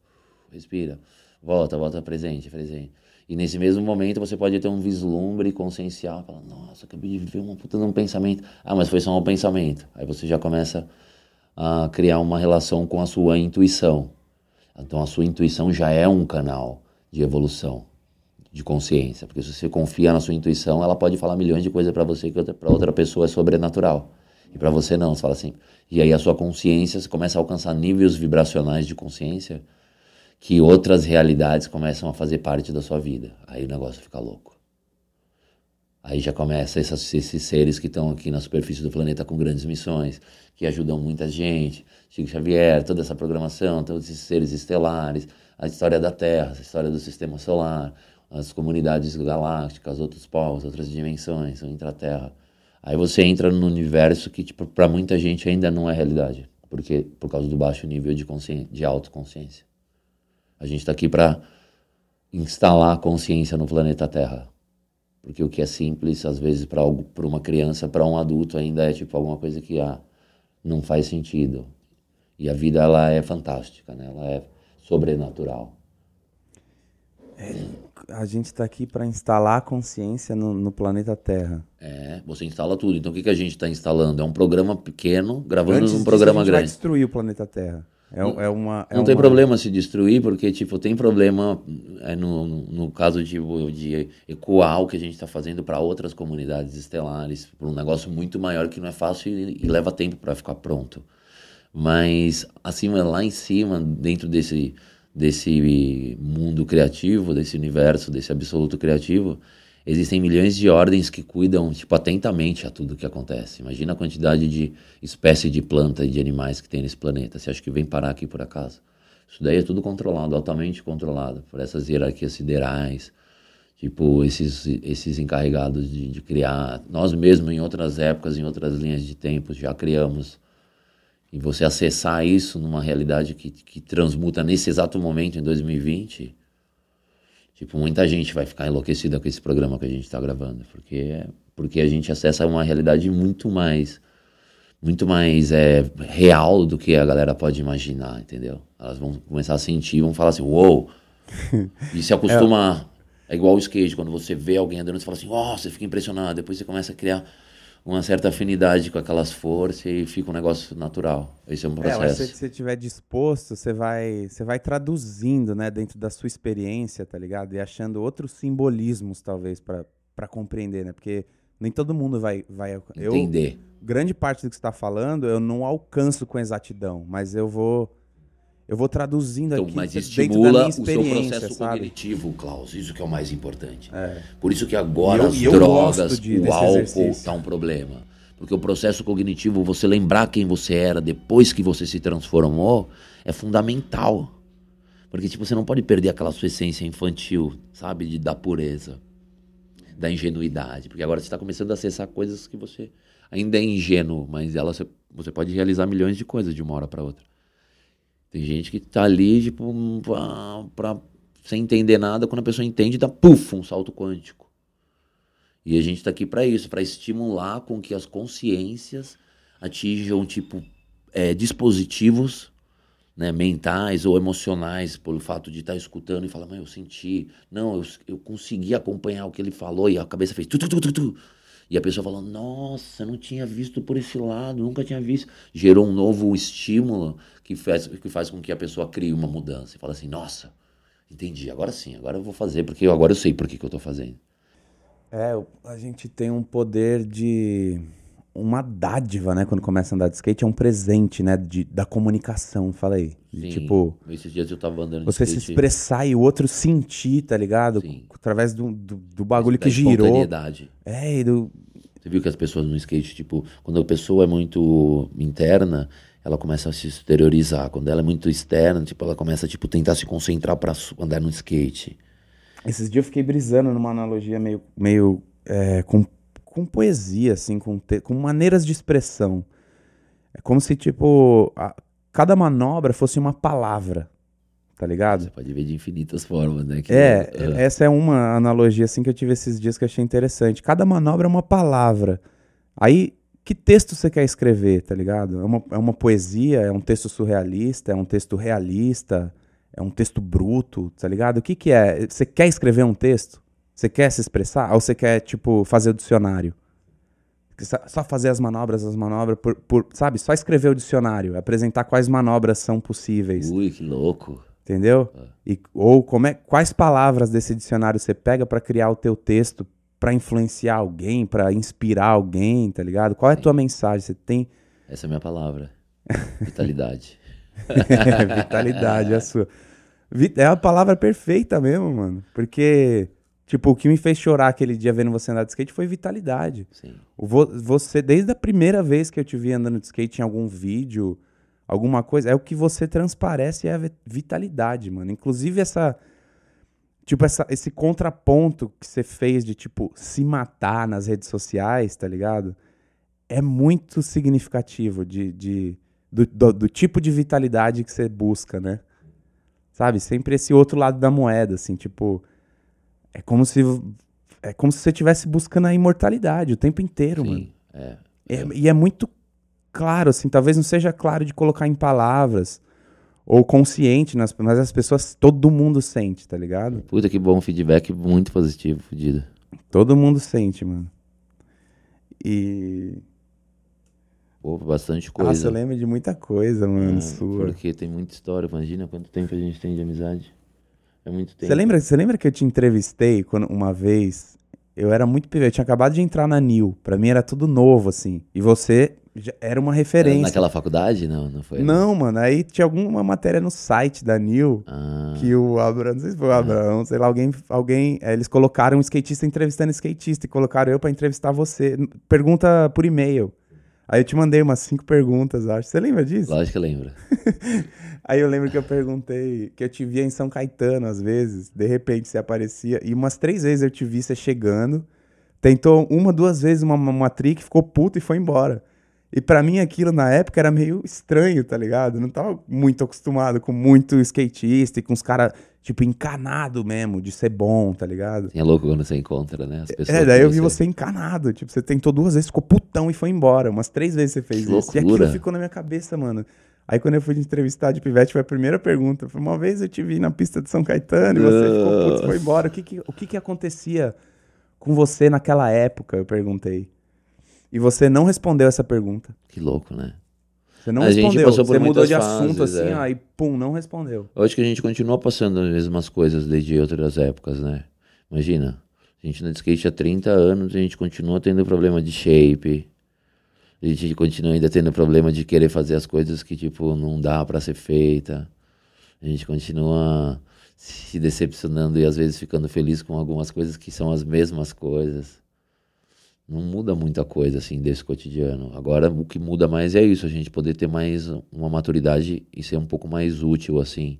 Respira. Volta, volta presente, presente. E nesse mesmo momento você pode ter um vislumbre consciencial. Fala, nossa, acabei de viver uma puta de um pensamento. Ah, mas foi só um pensamento. Aí você já começa a criar uma relação com a sua intuição. Então a sua intuição já é um canal de evolução de consciência, porque se você confia na sua intuição, ela pode falar milhões de coisas para você que para outra pessoa é sobrenatural. E para você não, você fala assim. E aí a sua consciência você começa a alcançar níveis vibracionais de consciência que outras realidades começam a fazer parte da sua vida. Aí o negócio fica louco. Aí já começa esses, esses seres que estão aqui na superfície do planeta com grandes missões, que ajudam muita gente, Chico Xavier, toda essa programação, todos esses seres estelares, a história da Terra, a história do sistema solar, as comunidades galácticas, outros povos, outras dimensões, o intraterra. Aí você entra no universo que tipo para muita gente ainda não é realidade, porque por causa do baixo nível de consciência, de autoconsciência. A gente está aqui para instalar consciência no planeta Terra. Porque o que é simples, às vezes, para uma criança, para um adulto, ainda é tipo alguma coisa que ah, não faz sentido. E a vida ela é fantástica, né? ela é sobrenatural. É, a gente está aqui para instalar a consciência no, no, planeta Terra. É, você instala tudo. Então o que, que a gente está instalando? É um programa pequeno gravando Antes num programa grande. Vai destruir o planeta Terra. É, não, é uma, é não tem problema se destruir, porque tipo, tem problema é, no, no caso de, de ecoar o que a gente está fazendo para outras comunidades estelares, para um negócio muito maior que não é fácil e, e leva tempo para ficar pronto. Mas acima, lá em cima, dentro desse desse mundo criativo, desse universo, desse absoluto criativo, existem milhões de ordens que cuidam tipo atentamente a tudo que acontece. Imagina a quantidade de espécie de planta e de animais que tem nesse planeta. Você acha que vem parar aqui por acaso? Isso daí é tudo controlado, altamente controlado por essas hierarquias siderais, tipo esses esses encarregados de, de criar. Nós mesmos em outras épocas, em outras linhas de tempo já criamos e você acessar isso numa realidade que, que transmuta nesse exato momento, em 2020, tipo, muita gente vai ficar enlouquecida com esse programa que a gente está gravando, porque, porque a gente acessa uma realidade muito mais muito mais é, real do que a galera pode imaginar, entendeu? Elas vão começar a sentir, vão falar assim, uou! Wow! E se acostumar. É. é igual o skate, quando você vê alguém andando, você fala assim, oh, você fica impressionado, depois você começa a criar uma certa afinidade com aquelas forças e fica um negócio natural. Esse é um processo. É, se você estiver disposto, você vai, você vai traduzindo, né, dentro da sua experiência, tá ligado? E achando outros simbolismos, talvez, para compreender, né? Porque nem todo mundo vai, vai entender. Eu, grande parte do que você está falando, eu não alcanço com exatidão, mas eu vou eu vou traduzindo Então, aqui mas estimula da minha o seu processo sabe? cognitivo, Klaus. Isso que é o mais importante. É. Por isso que agora eu- as drogas, de- o álcool tá um problema. Porque o processo cognitivo, você lembrar quem você era depois que você se transformou, é fundamental. Porque tipo, você não pode perder aquela sua essência infantil, sabe? De, da pureza, da ingenuidade. Porque agora você está começando a acessar coisas que você ainda é ingênuo, mas ela, você pode realizar milhões de coisas de uma hora para outra. Tem gente que tá ali, tipo, pra, pra- sem entender nada, quando a pessoa entende, dá puf, um salto quântico. E a gente tá aqui para isso, para estimular com que as consciências atinjam, tipo, é, dispositivos né, mentais ou emocionais, pelo fato de estar escutando e falar, mas eu senti, não, eu, eu consegui acompanhar o que ele falou e a cabeça fez tu, tu, tu, tu, tu. E a pessoa falou, nossa, não tinha visto por esse lado, nunca tinha visto. Gerou um novo estímulo que faz, que faz com que a pessoa crie uma mudança e fala assim, nossa, entendi, agora sim, agora eu vou fazer, porque agora eu sei por que, que eu tô fazendo. É, a gente tem um poder de. Uma dádiva, né? Quando começa a andar de skate, é um presente, né? De, da comunicação, fala aí. De, Sim, tipo, esses dias eu tava andando de você se skate, expressar e o outro sentir, tá ligado? Sim. Através do, do, do bagulho da que girou. É, e do. Você viu que as pessoas no skate, tipo, quando a pessoa é muito interna, ela começa a se exteriorizar. Quando ela é muito externa, tipo, ela começa a tipo, tentar se concentrar su- andar no skate. Esses dias eu fiquei brisando numa analogia meio, meio é, com, com poesia, assim, com, te- com maneiras de expressão. É como se, tipo, a- cada manobra fosse uma palavra, tá ligado? Você pode ver de infinitas formas, né? Que- É, Ah, essa é uma analogia assim que eu tive esses dias que eu achei interessante. Cada manobra é uma palavra. Aí, que texto você quer escrever, tá ligado? É uma, é uma poesia, é um texto surrealista, é um texto realista, é um texto bruto, tá ligado? O que que é? Você quer escrever um texto? Você quer se expressar? Ou você quer, tipo, fazer o dicionário? Só- fazer as manobras, as manobras, por, por- sabe? Só escrever o dicionário, apresentar quais manobras são possíveis. Ui, que louco. Entendeu? E, ou como é, quais palavras desse dicionário você pega pra criar o teu texto, pra influenciar alguém, pra inspirar alguém, tá ligado? Qual é a tua mensagem? Você tem Essa é a minha palavra. Vitalidade. vitalidade, é a sua. É a palavra perfeita mesmo, mano. Porque, tipo, o que me fez chorar aquele dia vendo você andar de skate foi vitalidade. Sim. Vo- Você, desde a primeira vez que eu te vi andando de skate em algum vídeo, alguma coisa, é o que você transparece é a vi- vitalidade, mano. Inclusive essa. Tipo, essa, esse contraponto que você fez de, tipo, se matar nas redes sociais, tá ligado? É muito significativo de, de, do, do, do tipo de vitalidade que você busca, né? Sabe? Sempre esse outro lado da moeda, assim, tipo. É como se. É como se você estivesse buscando a imortalidade o tempo inteiro, mano. Sim. É. É- e é muito claro, assim, talvez não seja claro de colocar em palavras ou consciente, nas, mas as pessoas, todo mundo sente, tá ligado? Puta que bom feedback muito positivo, fudido. Todo mundo sente, mano. E. Pô, bastante Nossa, coisa. eu lembro de muita coisa, mano, Ah, sua. Porque tem muita história. Imagina quanto tempo a gente tem de amizade. É muito tempo. Você lembra, você lembra que eu te entrevistei quando, uma vez? Eu era muito pivete, eu tinha acabado de entrar na NIL. Pra mim era tudo novo, assim. E você já era uma Era referência. Naquela faculdade? Não, não foi. né? Não, mano, aí tinha alguma matéria no site da NIL Ah, que o Abraão, não sei se foi o Abraão, sei lá, alguém, alguém, é, eles colocaram um skatista entrevistando skatista e colocaram eu pra entrevistar você. Pergunta por e-mail. Aí eu te mandei umas cinco perguntas, acho. Você lembra disso? lógico que eu lembro. Aí eu lembro que eu perguntei, que eu te via em São Caetano às vezes, de repente você aparecia, e umas três vezes eu te vi você chegando, tentou uma, duas vezes uma, uma trick, ficou puto e foi embora. E pra mim aquilo na época era meio estranho, tá ligado? Eu não tava muito acostumado com muito skatista e com os caras, tipo, encanado mesmo, de ser bom, tá ligado? É louco quando você encontra, né? As pessoas É, daí eu vi você encanado, tipo, você tentou duas vezes, ficou putão e foi embora. Umas três vezes você fez Que isso. E loucura. aquilo ficou na minha cabeça, mano. Aí quando eu fui entrevistar de pivete, foi a primeira pergunta. Foi uma vez eu te vi na pista de São Caetano e você ficou puto, e foi embora. O que que, o que que acontecia com você naquela época? Eu perguntei. E você não respondeu essa pergunta. Que louco, né? Você não A gente respondeu. passou por você mudou de assunto fases, assim, é. aí pum, não respondeu. Eu acho que a gente continua passando as mesmas coisas desde outras épocas, né? Imagina, a gente anda de skate há 30 anos e a gente continua tendo problema de shape. A gente continua ainda tendo problema de querer fazer as coisas que, tipo, não dá pra ser feita. A gente continua se decepcionando e às vezes ficando feliz com algumas coisas que são as mesmas coisas. Não muda muita coisa assim desse cotidiano. Agora o que muda mais é isso, a gente poder ter mais uma maturidade e ser um pouco mais útil assim.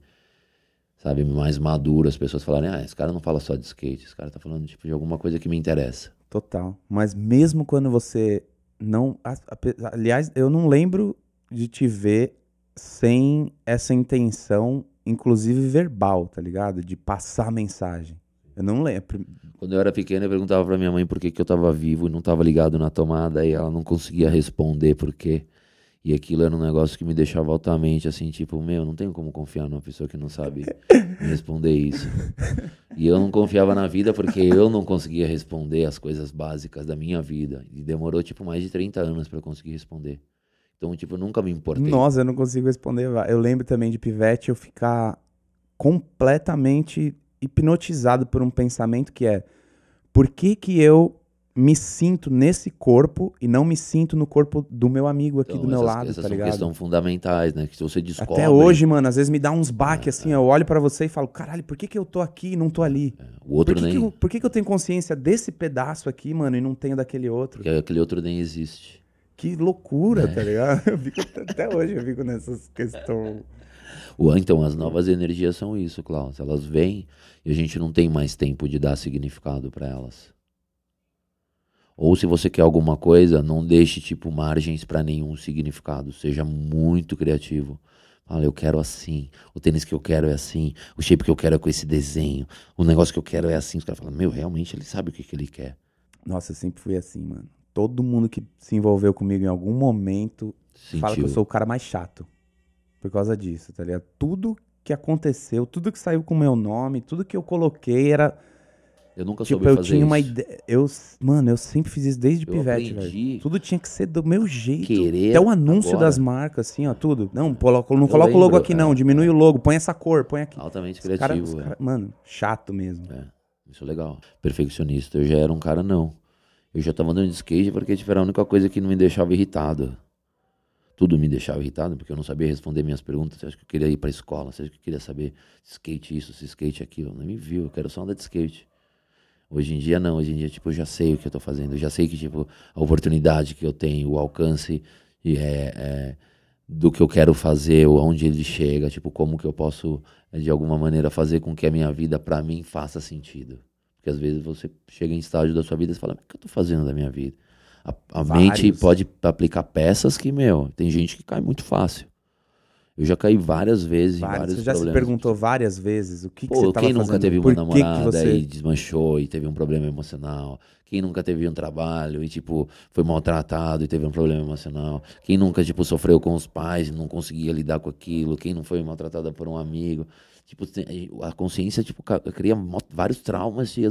Sabe, mais maduro, as pessoas falarem: "Ah, esse cara não fala só de skate, esse cara tá falando tipo de alguma coisa que me interessa". Total. Mas mesmo quando você não, aliás, eu não lembro de te ver sem essa intenção inclusive verbal, tá ligado? De passar mensagem. Eu não lembro. Quando eu era pequeno, eu perguntava pra minha mãe por que, que eu tava vivo e não tava ligado na tomada, e ela não conseguia responder por quê. E aquilo era um negócio que me deixava altamente assim, tipo, meu, não tenho como confiar numa pessoa que não sabe responder isso. E eu não confiava na vida porque eu não conseguia responder as coisas básicas da minha vida. E demorou, tipo, mais de 30 anos para conseguir responder. Então, tipo, nunca me importei. Nossa, eu não consigo responder. Eu lembro também de pivete eu ficar completamente hipnotizado por um pensamento que é: por que que eu me sinto nesse corpo e não me sinto no corpo do meu amigo aqui então, do meu essas, lado, essas tá são ligado? questões fundamentais, né? Que você descobre. Até hoje, mano, às vezes me dá uns baques é, assim, eu olho para você e falo, caralho, por que que eu tô aqui e não tô ali? É, o outro por que nem... Que eu, por que que eu tenho consciência desse pedaço aqui, mano, e não tenho daquele outro? Porque aquele outro nem existe. Que loucura, é. tá ligado? Eu fico, até hoje eu fico nessas questões. Então, as novas energias são isso, Klaus. Elas vêm e a gente não tem mais tempo de dar significado para elas. Ou se você quer alguma coisa, não deixe tipo margens para nenhum significado. Seja muito criativo. Fala, eu quero assim. O tênis que eu quero é assim. O shape que eu quero é com esse desenho. O negócio que eu quero é assim. Os caras falam, meu, realmente ele sabe o que, que ele quer. Nossa, eu sempre fui assim, mano todo mundo que se envolveu comigo em algum momento Sentiu. fala que eu sou o cara mais chato. Por causa disso, tá ligado? Tudo que aconteceu, tudo que saiu com o meu nome, tudo que eu coloquei era. Eu nunca tipo, soube eu fazer tinha isso. uma ideia. Eu, mano, eu sempre fiz isso desde Eu pivete, velho. Tudo tinha que ser do meu jeito. Querer Até o anúncio agora. das marcas, assim, ó, tudo. Não, coloca, não Eu coloca o logo aqui, é. não. Diminui o logo, põe essa cor, põe aqui. Altamente Os cara- criativo. os é. cara- mano, chato mesmo. É, isso é legal. Perfeccionista. Eu já era um cara, não. Eu já tava andando de skate porque tipo, era a única coisa que não me deixava irritado. Tudo me deixava irritado porque eu não sabia responder minhas perguntas. Você acha que eu queria ir pra escola? Você acha que eu queria saber se skate isso, se skate aquilo? Não me viu, eu quero só andar de skate. Hoje em dia não, hoje em dia tipo, eu já sei o que eu tô fazendo. Eu já sei que tipo, a oportunidade que eu tenho, o alcance é, é, do que eu quero fazer, onde ele chega, tipo, como que eu posso é, de alguma maneira fazer com que a minha vida pra mim faça sentido. Porque às vezes você chega em estágio da sua vida e fala, o que eu tô fazendo da minha vida? A, a mente pode aplicar peças que, meu, tem gente que cai muito fácil. Eu já caí várias vezes em Vários. Você já se perguntou várias vezes o que, que Pô, você tava quem nunca fazendo? teve uma Por que que namorada você... e desmanchou e teve um problema emocional? Quem nunca teve um trabalho e, tipo, foi maltratado e teve um problema emocional? Quem nunca, tipo, sofreu com os pais e não conseguia lidar com aquilo? Quem não foi maltratada por um amigo? Tipo, a consciência, tipo, cria vários traumas e,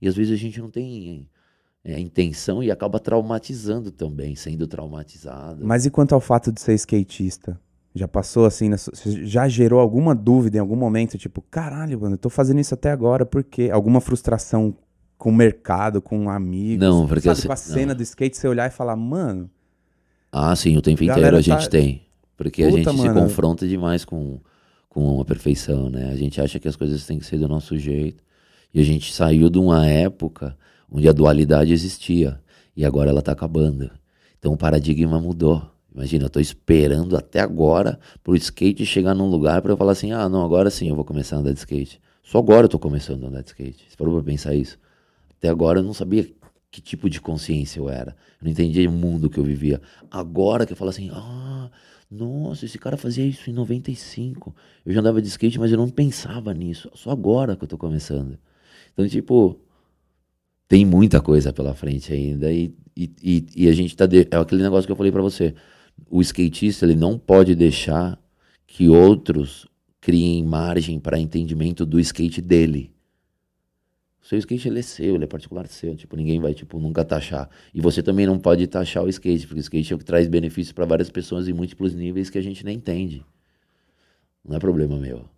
e às vezes a gente não tem é, a intenção e acaba traumatizando também, sendo traumatizado. Mas e quanto ao fato de ser skatista? Já passou assim, na sua- já gerou alguma dúvida em algum momento? Tipo, caralho, mano, eu tô fazendo isso até agora, por quê? Alguma frustração com o mercado, com amigos? Não, porque sabe, assim- com a cena não. do skate, você olhar e falar, mano, Ah, sim, o tempo inteiro a tá- gente tem. Porque a Puta, gente se mano. confronta demais com, com a perfeição, né? A gente acha que as coisas têm que ser do nosso jeito. E a gente saiu de uma época onde a dualidade existia. E agora ela tá acabando. Então o paradigma mudou. Imagina, eu tô esperando até agora pro skate chegar num lugar para eu falar assim: ah, não, agora sim eu vou começar a andar de skate. Só agora eu tô começando a andar de skate. Você parou pra pensar isso? Até agora eu não sabia que tipo de consciência eu era. Eu não entendia o mundo que eu vivia. Agora que eu falo assim, ah, nossa, esse cara fazia isso em 95. Eu já andava de skate, mas eu não pensava nisso. Só agora que eu tô começando. Então, tipo, tem muita coisa pela frente ainda. E, e, e, a gente tá. De... É aquele negócio que eu falei pra você. O skatista, ele não pode deixar que outros criem margem para entendimento do skate dele. O seu skate ele é seu, ele é particular seu, tipo, ninguém vai tipo nunca taxar. E você também não pode taxar o skate, porque o skate é o que traz benefícios para várias pessoas em múltiplos níveis que a gente nem entende. Não é problema meu,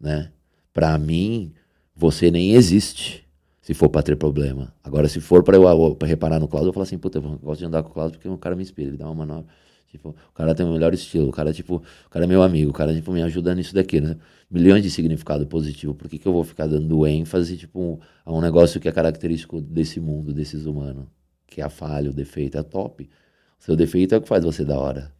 né? Para mim, você nem existe. Se for para ter problema. Agora, se for para eu pra reparar no Cláudio, eu falo assim, puta, eu gosto de andar com o Cláudio porque o cara me inspira, ele dá uma manobra. Tipo, o cara tem o melhor estilo, o cara, tipo, o cara é meu amigo, o cara, tipo, me ajuda nisso daqui, né? Milhões de significado positivo. Por que, que eu vou ficar dando ênfase, tipo, a um negócio que é característico desse mundo, desses humanos? Que é a falha, o defeito, é top. O seu defeito é o que faz você da hora.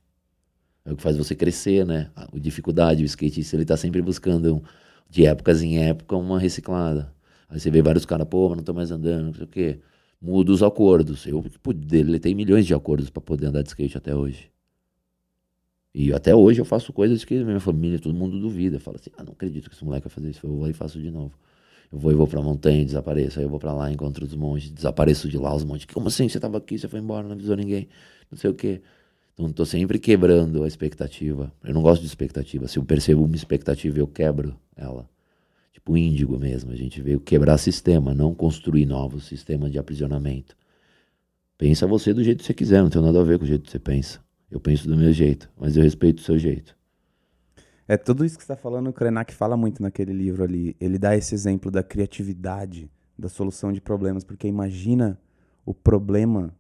É o que faz você crescer, né? A dificuldade, o skatista, ele tá sempre buscando, de épocas em época, uma reciclada. Aí você vê vários caras, pô, mas não tô mais andando, não sei o quê. Muda os acordos. Eu tipo, deletei milhões de acordos para poder andar de skate até hoje. E até hoje eu faço coisas que minha família, todo mundo duvida. Fala assim, ah, não acredito que esse moleque vai fazer isso. Eu vou e faço de novo. Eu vou e vou pra montanha, desapareço. Aí eu vou pra lá, encontro os montes, desapareço de lá os montes. Como assim? Você tava aqui, você foi embora, não avisou ninguém. Não sei o quê. Então tô sempre quebrando a expectativa. Eu não gosto de expectativa. Se eu percebo uma expectativa, eu quebro ela. Tipo índigo mesmo. A gente veio quebrar sistema, não construir novos sistemas de aprisionamento. Pensa você do jeito que você quiser, não tem nada a ver com o jeito que você pensa. Eu penso do meu jeito, mas eu respeito o seu jeito. É tudo isso que está falando, o Krenak fala muito naquele livro ali. Ele dá esse exemplo da criatividade, da solução de problemas, porque imagina o problema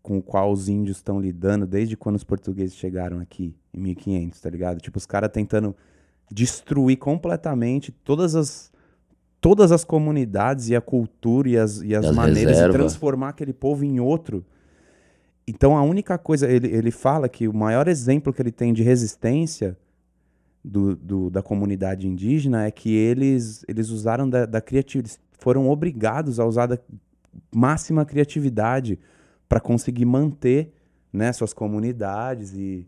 com o qual os índios estão lidando desde quando os portugueses chegaram aqui, em 1500, tá ligado? Tipo, os caras tentando destruir completamente todas as todas as comunidades e a cultura e as, e as, as maneiras de transformar aquele povo em outro. Então a única coisa, ele, ele fala que o maior exemplo que ele tem de resistência do, do da comunidade indígena é que eles, eles usaram da, da criatividade, foram obrigados a usar da máxima criatividade para conseguir manter né, suas comunidades e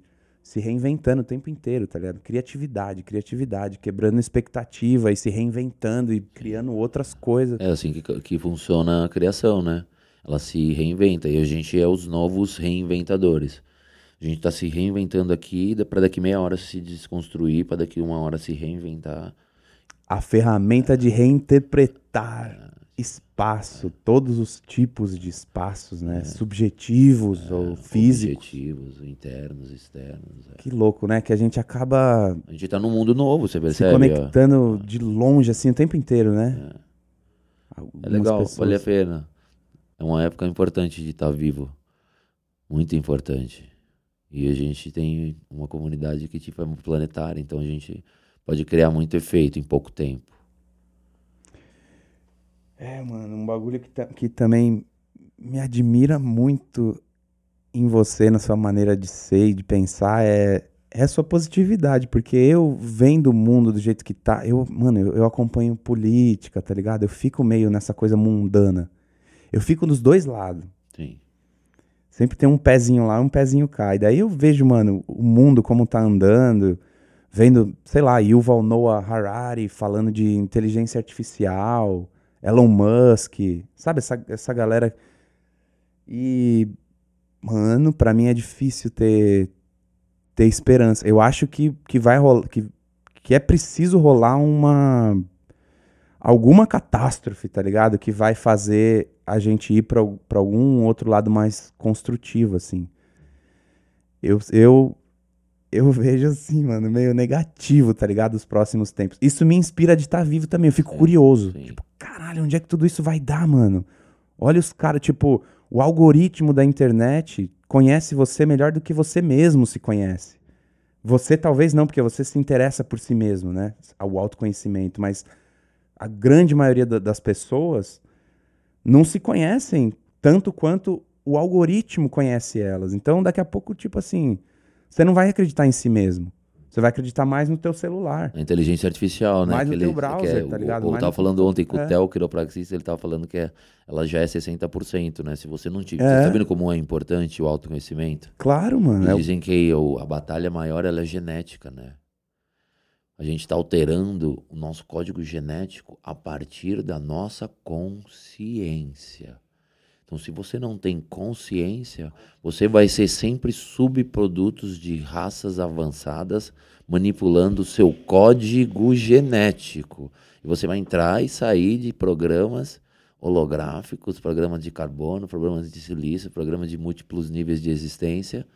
se reinventando o tempo inteiro, tá ligado? Criatividade, criatividade, quebrando expectativa e se reinventando e criando outras coisas. É assim que, que funciona a criação, né? Ela se reinventa e a gente é os novos reinventadores. A gente está se reinventando aqui para daqui meia hora se desconstruir, para daqui uma hora se reinventar. A ferramenta de reinterpretar espaço, todos os tipos de espaços, né? É. Subjetivos é, ou físicos. Subjetivos, internos, externos. É. Que louco, né? Que a gente acaba. A gente tá num mundo novo, você percebe? Se conectando ó. de longe, assim, o tempo inteiro, né? É, é legal, pessoas... vale a pena. É uma época importante de estar tá vivo. Muito importante. E a gente tem uma comunidade que tipo, é planetária, então a gente pode criar muito efeito em pouco tempo. É, mano, um bagulho que, que também me admira muito em você, na sua maneira de ser e de pensar, é, é a sua positividade. Porque eu vendo o mundo do jeito que tá, eu, mano, eu, eu acompanho política, tá ligado? Eu fico meio nessa coisa mundana. Eu fico nos dois lados. Sim. Sempre tem um pezinho lá, um pezinho cá. E daí eu vejo, mano, o mundo como tá andando, vendo, sei lá, Yuval Noah Harari falando de inteligência artificial Elon Musk, sabe? Essa, essa galera. E, mano, para mim é difícil ter, ter esperança. Eu acho que, que vai rolar. Que, que é preciso rolar uma. Alguma catástrofe, tá ligado? Que vai fazer a gente ir para algum outro lado mais construtivo, assim. Eu, eu, eu vejo assim, mano, meio negativo, tá ligado? Os próximos tempos. Isso me inspira de estar tá vivo também. Eu fico é, curioso. Sim. Tipo, caralho, onde é que tudo isso vai dar, mano? Olha os caras, tipo, o algoritmo da internet conhece você melhor do que você mesmo se conhece. Você talvez não, porque você se interessa por si mesmo, né? O autoconhecimento, mas a grande maioria das pessoas não se conhecem tanto quanto o algoritmo conhece elas. Então, daqui a pouco, tipo assim, você não vai acreditar em si mesmo. Você vai acreditar mais no teu celular. A inteligência artificial, né? Mais no teu browser, é, tá ligado? Eu tava falando ontem com é. o Theo, quiropraxista, ele tava falando que é, ela já é 60%, né? Se você não tiver... É. Você tá vendo como é importante o autoconhecimento? Claro, mano. E é dizem que a batalha maior, ela é genética, né? A gente está alterando o nosso código genético a partir da nossa consciência. Então, se você não tem consciência, você vai ser sempre subprodutos de raças avançadas manipulando o seu código genético. E você vai entrar e sair de programas holográficos, programas de carbono, programas de silício, programas de múltiplos níveis de existência.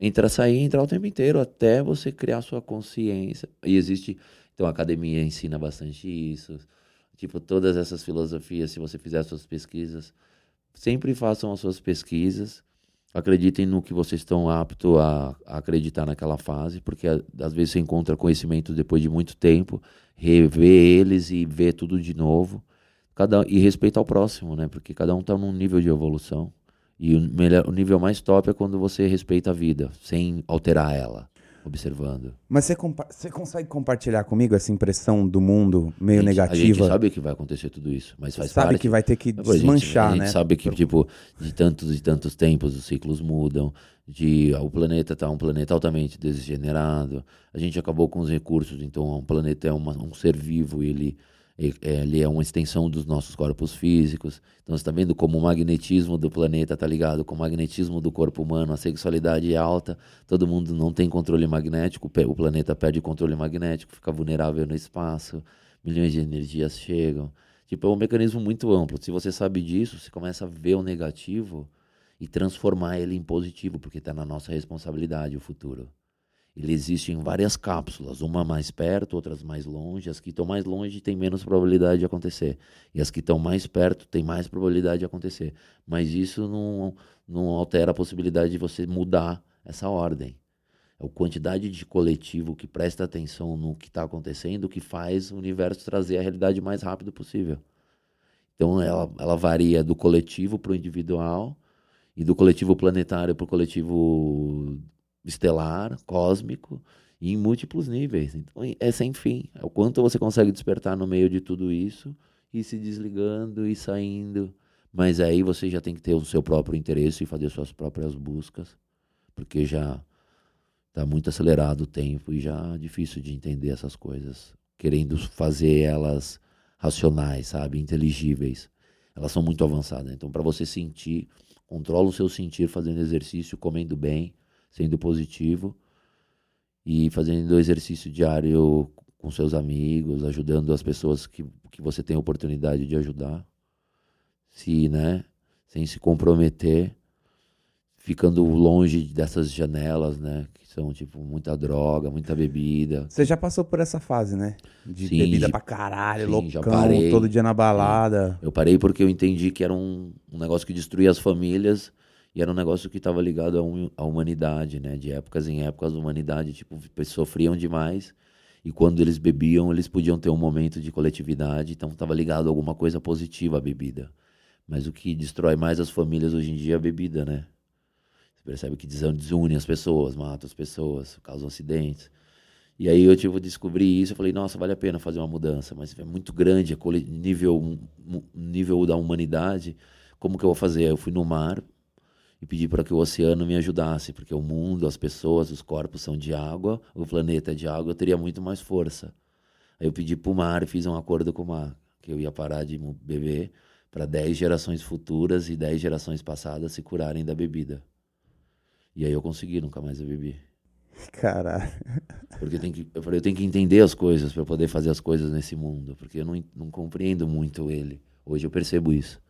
Entrar, sair, entrar o tempo inteiro até você criar sua consciência. E existe, então a academia ensina bastante isso. Tipo, todas essas filosofias, se você fizer suas pesquisas, sempre façam as suas pesquisas, acreditem no que vocês estão aptos a, a acreditar naquela fase, porque às vezes você encontra conhecimento depois de muito tempo, rever eles e ver tudo de novo. Cada, e respeitar o próximo, né? Porque cada um está num nível de evolução. E o, melhor, o nível mais top é quando você respeita a vida, sem alterar ela, observando. Mas você, compa- você consegue compartilhar comigo essa impressão do mundo meio a gente, A gente negativa? sabe que vai acontecer tudo isso, mas faz sabe parte. que vai ter que Agora, a gente- desmanchar, a gente né? sabe que, tipo, de tantos e tantos tempos os ciclos mudam, de o planeta tá um planeta altamente degenerado, a gente acabou com os recursos, então o planeta é uma- um ser vivo e ele, é, ele é uma extensão dos nossos corpos físicos. Então você está vendo como o magnetismo do planeta tá ligado com o magnetismo do corpo humano, a sexualidade é alta, todo mundo não tem controle magnético, o planeta perde controle magnético, fica vulnerável no espaço, milhões de energias chegam. Tipo, é um mecanismo muito amplo. Se você sabe disso, você começa a ver o negativo e transformar ele em positivo, porque está na nossa responsabilidade o futuro. Ele existe em várias cápsulas, uma mais perto, outras mais longe. As que estão mais longe têm menos probabilidade de acontecer. E as que estão mais perto têm mais probabilidade de acontecer. Mas isso não, não altera a possibilidade de você mudar essa ordem. É a quantidade de coletivo que presta atenção no que está acontecendo que faz o universo trazer a realidade mais rápido possível. Então ela, ela varia do coletivo para o individual e do coletivo planetário para o coletivo estelar, cósmico, e em múltiplos níveis. Então é sem fim. É o quanto você consegue despertar no meio de tudo isso e se desligando e saindo. Mas aí você já tem que ter o seu próprio interesse e fazer suas próprias buscas, porque já está muito acelerado o tempo e já é difícil de entender essas coisas, querendo fazer elas racionais, sabe, inteligíveis. Elas são muito avançadas. Então, para você sentir, controla o seu sentir fazendo exercício, comendo bem, sendo positivo e fazendo exercício diário com seus amigos, ajudando as pessoas que, que você tem oportunidade de ajudar, se, né, sem se comprometer, ficando longe dessas janelas, né, que são tipo muita droga, muita bebida. Você já passou por essa fase, né? De Sim, bebida de- pra caralho, sim, já loucão, parei. todo dia na balada. Eu parei porque eu entendi que era um, um negócio que destruía as famílias e era um negócio que estava ligado à, à humanidade, né? De épocas em épocas, a humanidade, tipo, sofriam demais e quando eles bebiam, eles podiam ter um momento de coletividade, então estava ligado a alguma coisa positiva a bebida. Mas o que destrói mais as famílias hoje em dia é a bebida, né? Você percebe que des- desune as pessoas, mata as pessoas, causa acidentes. E aí eu tipo, descobri isso, eu falei, nossa, vale a pena fazer uma mudança, mas é muito grande, é nível, nível da humanidade, como que eu vou fazer? Eu fui no mar e pedi para que o oceano me ajudasse, porque o mundo, as pessoas, os corpos são de água, o planeta é de água, eu teria muito mais força. Aí eu pedi para o mar e fiz um acordo com o mar, que eu ia parar de beber para 10 gerações futuras e 10 gerações passadas se curarem da bebida. E aí eu consegui, nunca mais eu bebi. Caralho. Porque eu tenho que, eu falei, eu tenho que entender as coisas para poder fazer as coisas nesse mundo, porque eu não, não compreendo muito ele. Hoje eu percebo isso.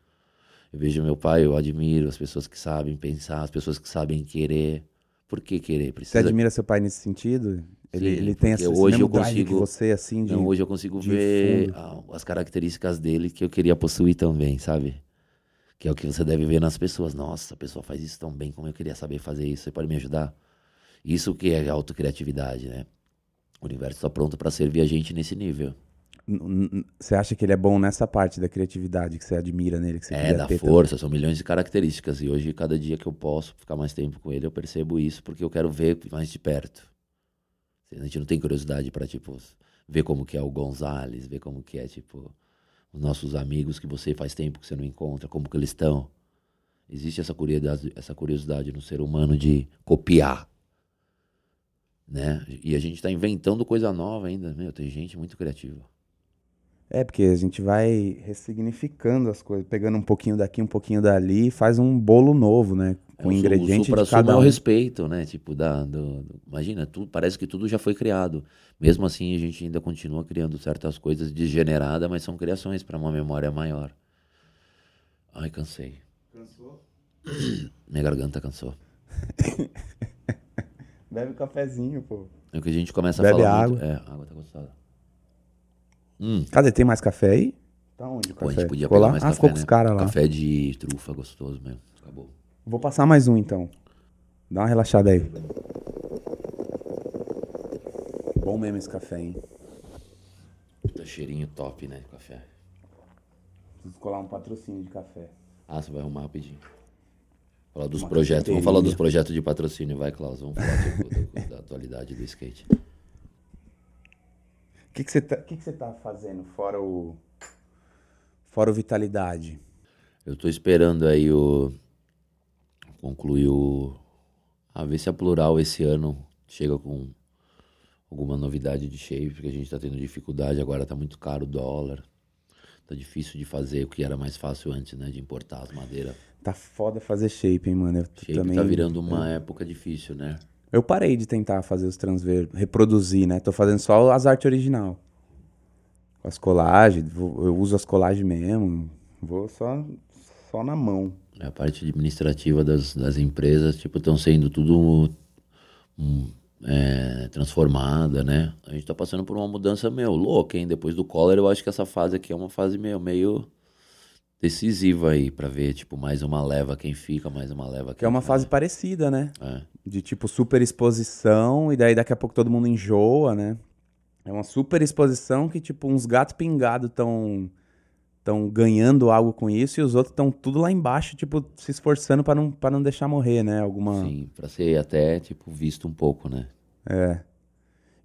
Eu vejo meu pai, eu admiro as pessoas que sabem pensar, as pessoas que sabem querer. Por que querer? Você Precisa. admira seu pai nesse sentido? Ele, Sim, ele tem essa, hoje eu consigo- você, assim, de... Não, hoje eu consigo ver fundo. as características dele que eu queria possuir também, sabe? Que é o que você deve ver nas pessoas. Nossa, a pessoa faz isso tão bem como eu queria saber fazer isso. Você pode me ajudar? Isso que é autocriatividade, né? O universo está pronto para servir a gente nesse nível. Você acha que ele é bom nessa parte da criatividade que você admira nele? Que você É, da força, são milhões de características. E hoje, cada dia que eu posso ficar mais tempo com ele, eu percebo isso porque eu quero ver mais de perto. A gente não tem curiosidade para, tipo, ver como que é o Gonzales, ver como que é, tipo, os nossos amigos que você faz tempo que você não encontra, como que eles estão. Existe essa curiosidade, essa curiosidade no ser humano de copiar. Né? E a gente está inventando coisa nova ainda. Meu, tem gente muito criativa. É, porque a gente vai ressignificando as coisas, pegando um pouquinho daqui, um pouquinho dali, e faz um bolo novo, né? Com É, o ingrediente o de cada é um. o respeito, né? Tipo, da, do, do- imagina, tu, parece que tudo já foi criado. Mesmo assim, a gente ainda continua criando certas coisas degeneradas, mas são criações para uma memória maior. Ai, cansei. Cansou? Minha garganta cansou. Bebe um cafezinho, pô. É o que a gente começa Bebe a falar. água. Muito. É, água tá gostosa. Hum, Cadê? Tem mais café aí? Tá onde o pô, a café? gente podia Ficou pegar lá? mais ah, café, ficou com né? os caras lá. Café de trufa gostoso mesmo. Acabou. Vou passar mais um então. Dá uma relaxada aí. Bom mesmo esse café, hein? Tá cheirinho top, né? Café. Preciso colar um patrocínio de café. Ah, você vai arrumar rapidinho. Falar dos Uma projetos. Vamos falar dos projetos de patrocínio, vai, Klaus. Vamos falar tipo, do- da atualidade do skate. O que que você tá, que que você tá fazendo fora o fora o Vitalidade? Eu tô esperando aí o. concluir o. Ah, ver se a Plural esse ano chega com alguma novidade de shape, porque a gente tá tendo dificuldade, agora tá muito caro o dólar. Tá difícil de fazer o que era mais fácil antes, né? De importar as madeiras. Tá foda fazer shape, hein, mano? Eu Shape também tá virando uma época difícil, né? Eu parei de tentar fazer os transver, reproduzir, né? Tô fazendo só as artes original. As colagens, eu uso as colagens mesmo. Vou só só na mão. A parte administrativa das, das empresas, tipo, estão sendo tudo hum, é, transformada, né? A gente tá passando por uma mudança, meu, louca, hein? Depois do Collor, eu acho que essa fase aqui é uma fase, meu, meio decisiva aí, pra ver, tipo, mais uma leva quem fica, mais uma leva quem Que é uma vai. fase parecida, né? É. De tipo super exposição, e daí daqui a pouco todo mundo enjoa, né? É uma super exposição que, tipo, uns gatos pingados tão, tão ganhando algo com isso, e os outros estão tudo lá embaixo, tipo, se esforçando pra não, pra não deixar morrer, né? Alguma. Sim, pra ser até, tipo, visto um pouco, né? É.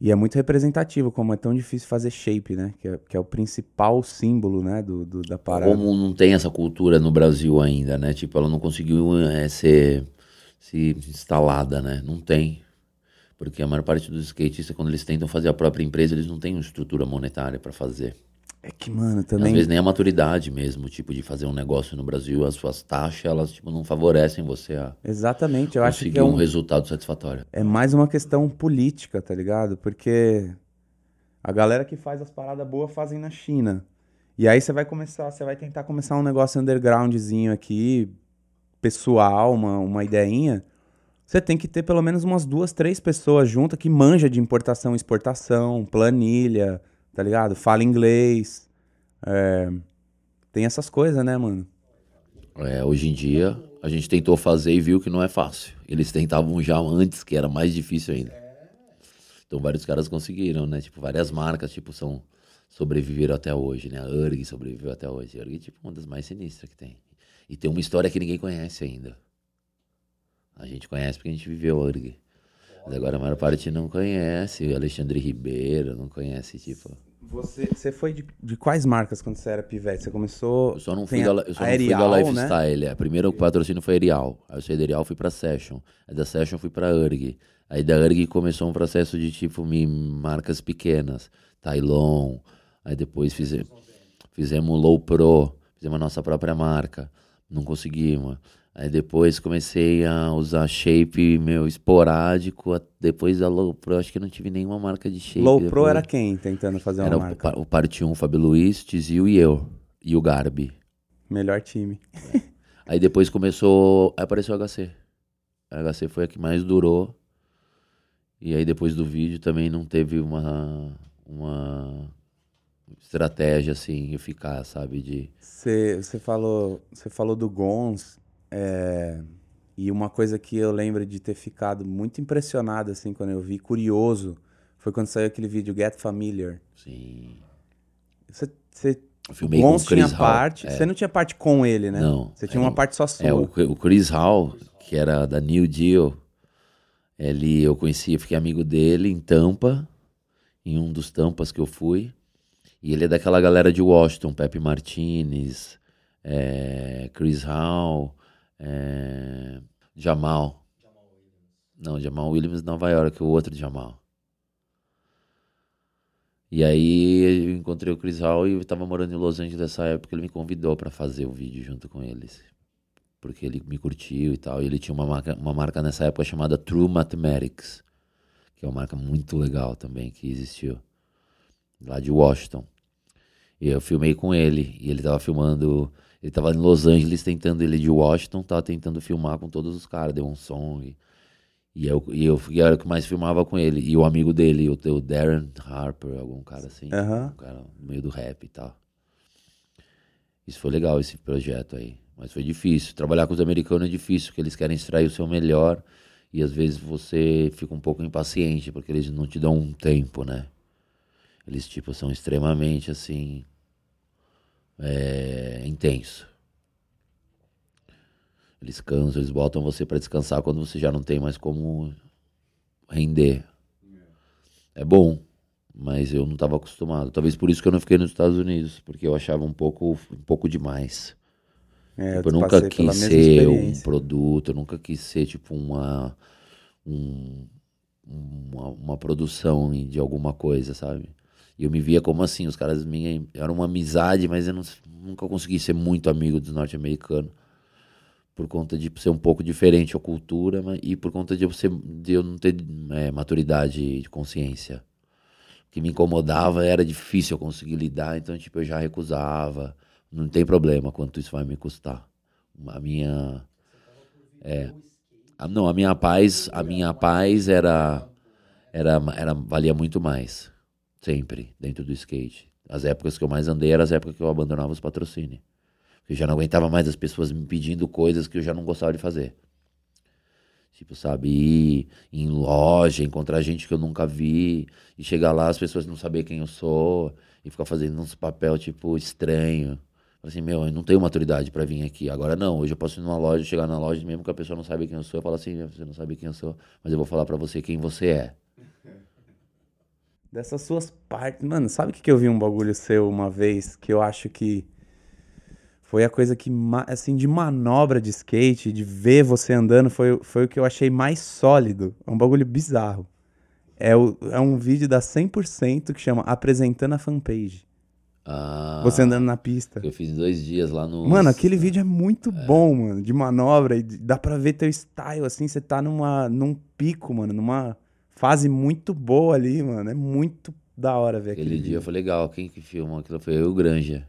E é muito representativo, como é tão difícil fazer shape, né? Que é, que é o principal símbolo, né? Do, do- da parada. Como não tem essa cultura no Brasil ainda, né? Tipo, ela não conseguiu é, ser, se instalada, né? Não tem. Porque a maior parte dos skatistas, quando eles tentam fazer a própria empresa, eles não têm uma estrutura monetária pra fazer. É que, mano, Às também. vezes nem a maturidade mesmo, tipo, de fazer um negócio no Brasil, as suas taxas, elas, tipo, não favorecem você a Exatamente, eu acho conseguir que é, um um, resultado satisfatório. é mais uma questão política, tá ligado? Porque a galera que faz as paradas boas fazem na China. E aí você vai começar, você vai tentar começar um negócio undergroundzinho aqui, pessoal, uma, uma ideinha. Você tem que ter pelo menos umas duas, três pessoas juntas que manja de importação e exportação, planilha, tá ligado? Fala inglês. É, Tem essas coisas, né, mano? É, hoje em dia, a gente tentou fazer e viu que não é fácil. Eles tentavam já antes, que era mais difícil ainda. Então vários caras conseguiram, né? Tipo, várias marcas, tipo, são sobreviveram até hoje, né? A URG sobreviveu até hoje. A URG é tipo uma das mais sinistras que tem. E tem uma história que ninguém conhece ainda. A gente conhece porque a gente viveu a URG. Mas agora a maior parte não conhece. O Alexandre Ribeiro não conhece, tipo... Você, você foi de, de quais marcas quando você era pivete? Você começou. Eu só não fui, a- da, eu só a não fui da né? Lifestyle. É. Primeiro o patrocínio foi Arial. Aí eu saí da Arial fui pra Session. Aí da Session fui pra URG. Aí da URG começou um processo de tipo me, marcas pequenas. Tylon. Aí depois fize, fizemos Low Pro. Fizemos a nossa própria marca. Não conseguimos. Aí depois comecei a usar shape, meu, esporádico. Depois da Low Pro, acho que não tive nenhuma marca de shape. Low Pro depois. era quem tentando fazer uma Era o, marca? pa- o Parte 1, Fábio Luiz, Tizil e eu. E o Garbi. Melhor time. Aí depois começou. Aí apareceu o HC. A HC foi a que mais durou. E aí depois do vídeo também não teve uma. Uma estratégia assim eficaz, sabe? De. Você, você, falou, você falou do Gons. É, e uma coisa que eu lembro de ter ficado muito impressionado, assim, quando eu vi, curioso, foi quando saiu aquele vídeo Get Familiar. Assim. Você, você filmei com o Gons tinha Chris Hall. parte. É. Você não tinha parte com ele, né? Não, Você tinha era uma um- parte só sua. É, o, o Chris Hall, que era da New Deal, ele, eu conheci, eu fiquei amigo dele em Tampa, em um dos Tampas que eu fui. E ele é daquela galera de Washington, Pepe Martinez, é, Chris Hall, é, Jamal. Não, Jamal Williams Nova York, o outro Jamal. E aí eu encontrei o Chris Hall e eu tava morando em Los Angeles nessa época, ele me convidou pra fazer o vídeo junto com eles porque ele me curtiu e tal. E ele tinha uma marca, uma marca nessa época chamada True Mathematics, que é uma marca muito legal também que existiu lá de Washington. E eu filmei com ele e ele tava filmando, ele tava em Los Angeles tentando ele de Washington, tava tentando filmar com todos os caras, deu um som e e eu, e eu e era o que mais filmava com ele. E o amigo dele, o, o Darren Harper, algum cara assim. Aham. Um cara no meio do rap e tal. Isso foi legal, esse projeto aí. Mas foi difícil. Trabalhar com os americanos é difícil, porque eles querem extrair o seu melhor e às vezes você fica um pouco impaciente, porque eles não te dão um tempo, né? Eles, tipo, são extremamente, assim, é, intenso. Eles cansam, eles botam você para descansar quando você já não tem mais como render. É bom, mas eu não estava acostumado. Talvez por isso que eu não fiquei nos Estados Unidos, porque eu achava um pouco, um pouco demais. É, Tipo, eu nunca quis ser um produto, eu nunca quis ser tipo uma, um, uma, uma produção de alguma coisa, sabe? E eu me via como assim, os caras minha era uma amizade, mas eu não, nunca consegui ser muito amigo dos norte-americanos por conta de ser um pouco diferente a cultura mas, e por conta de eu, ser, de eu não ter é, maturidade de consciência. O que me incomodava era difícil eu conseguir lidar, então tipo eu já recusava. Não tem problema quanto isso vai me custar. A minha é, a, não, a minha paz, a minha paz era era era valia muito mais sempre dentro do skate. As épocas que eu mais andei eram as épocas que eu abandonava os patrocínios. Eu já não aguentava mais as pessoas me pedindo coisas que eu já não gostava de fazer. Tipo, sabe, ir em loja, encontrar gente que eu nunca vi, e chegar lá, as pessoas não saber quem eu sou, e ficar fazendo uns papel, tipo, estranho. Assim, meu, eu não tenho maturidade para vir aqui. Agora não, hoje eu posso ir numa loja, chegar na loja, mesmo que a pessoa não saiba quem eu sou, eu falo assim, você não sabe quem eu sou, mas eu vou falar para você quem você é. Dessas suas partes. Mano, sabe o que, que eu vi um bagulho seu uma vez que eu acho que foi a coisa que, assim, de manobra de skate, de ver você andando, foi, foi o que eu achei mais sólido. É um bagulho bizarro. É, o, é um vídeo da 100% que chama Apresentando a Fanpage. Ah, Você andando na pista. Eu fiz dois dias lá no. Mano, aquele vídeo é muito bom, mano, de manobra. E dá pra ver teu style, assim, você tá numa, num pico, mano, numa fase muito boa ali, mano. É muito da hora ver Aquele aquele dia foi legal. Quem que filmou aquilo foi eu o Granja.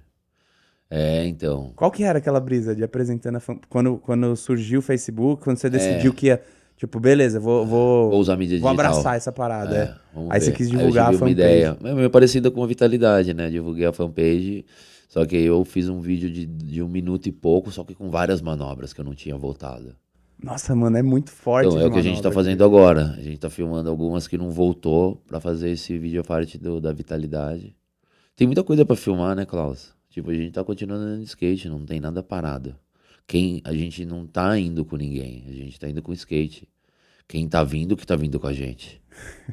É, então. Qual que era aquela brisa de apresentando a fan... quando, quando surgiu o Facebook, quando você É. decidiu que ia, tipo, beleza, vou, vou, Vou usar mídia vou digital. abraçar essa parada, é. vamos Aí você ver. quis Aí eu divulgar a tive uma fanpage. ideia. É meio parecida com a Vitalidade, né? Divulguei a fanpage. Só que eu fiz um vídeo de, de um minuto e pouco, só que com várias manobras que eu não tinha voltado. Nossa, mano, é muito forte. Então, é o que a gente tá fazendo agora. A gente tá filmando algumas que não voltou pra fazer esse vídeo parte do, da Vitalidade. Tem muita coisa pra filmar, né, Klaus? Tipo, a gente tá continuando andando de skate, não tem nada parado. Quem, a gente não tá indo com ninguém, a gente tá indo com skate. Quem tá vindo, que tá vindo com a gente.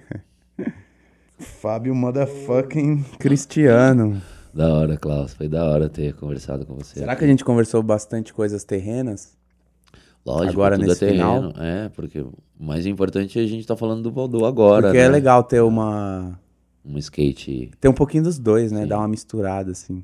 Fábio motherfucking Cristiano. Da hora, Klaus. Foi da hora ter conversado com você. Será que a gente conversou bastante coisas terrenas? Lógico, agora tudo nesse é terreno. final? É, porque o mais importante é a gente tá falando do Valdô agora, Porque né? é legal ter uma. Um skate. Ter um pouquinho dos dois, né? Sim. Dar uma misturada, assim.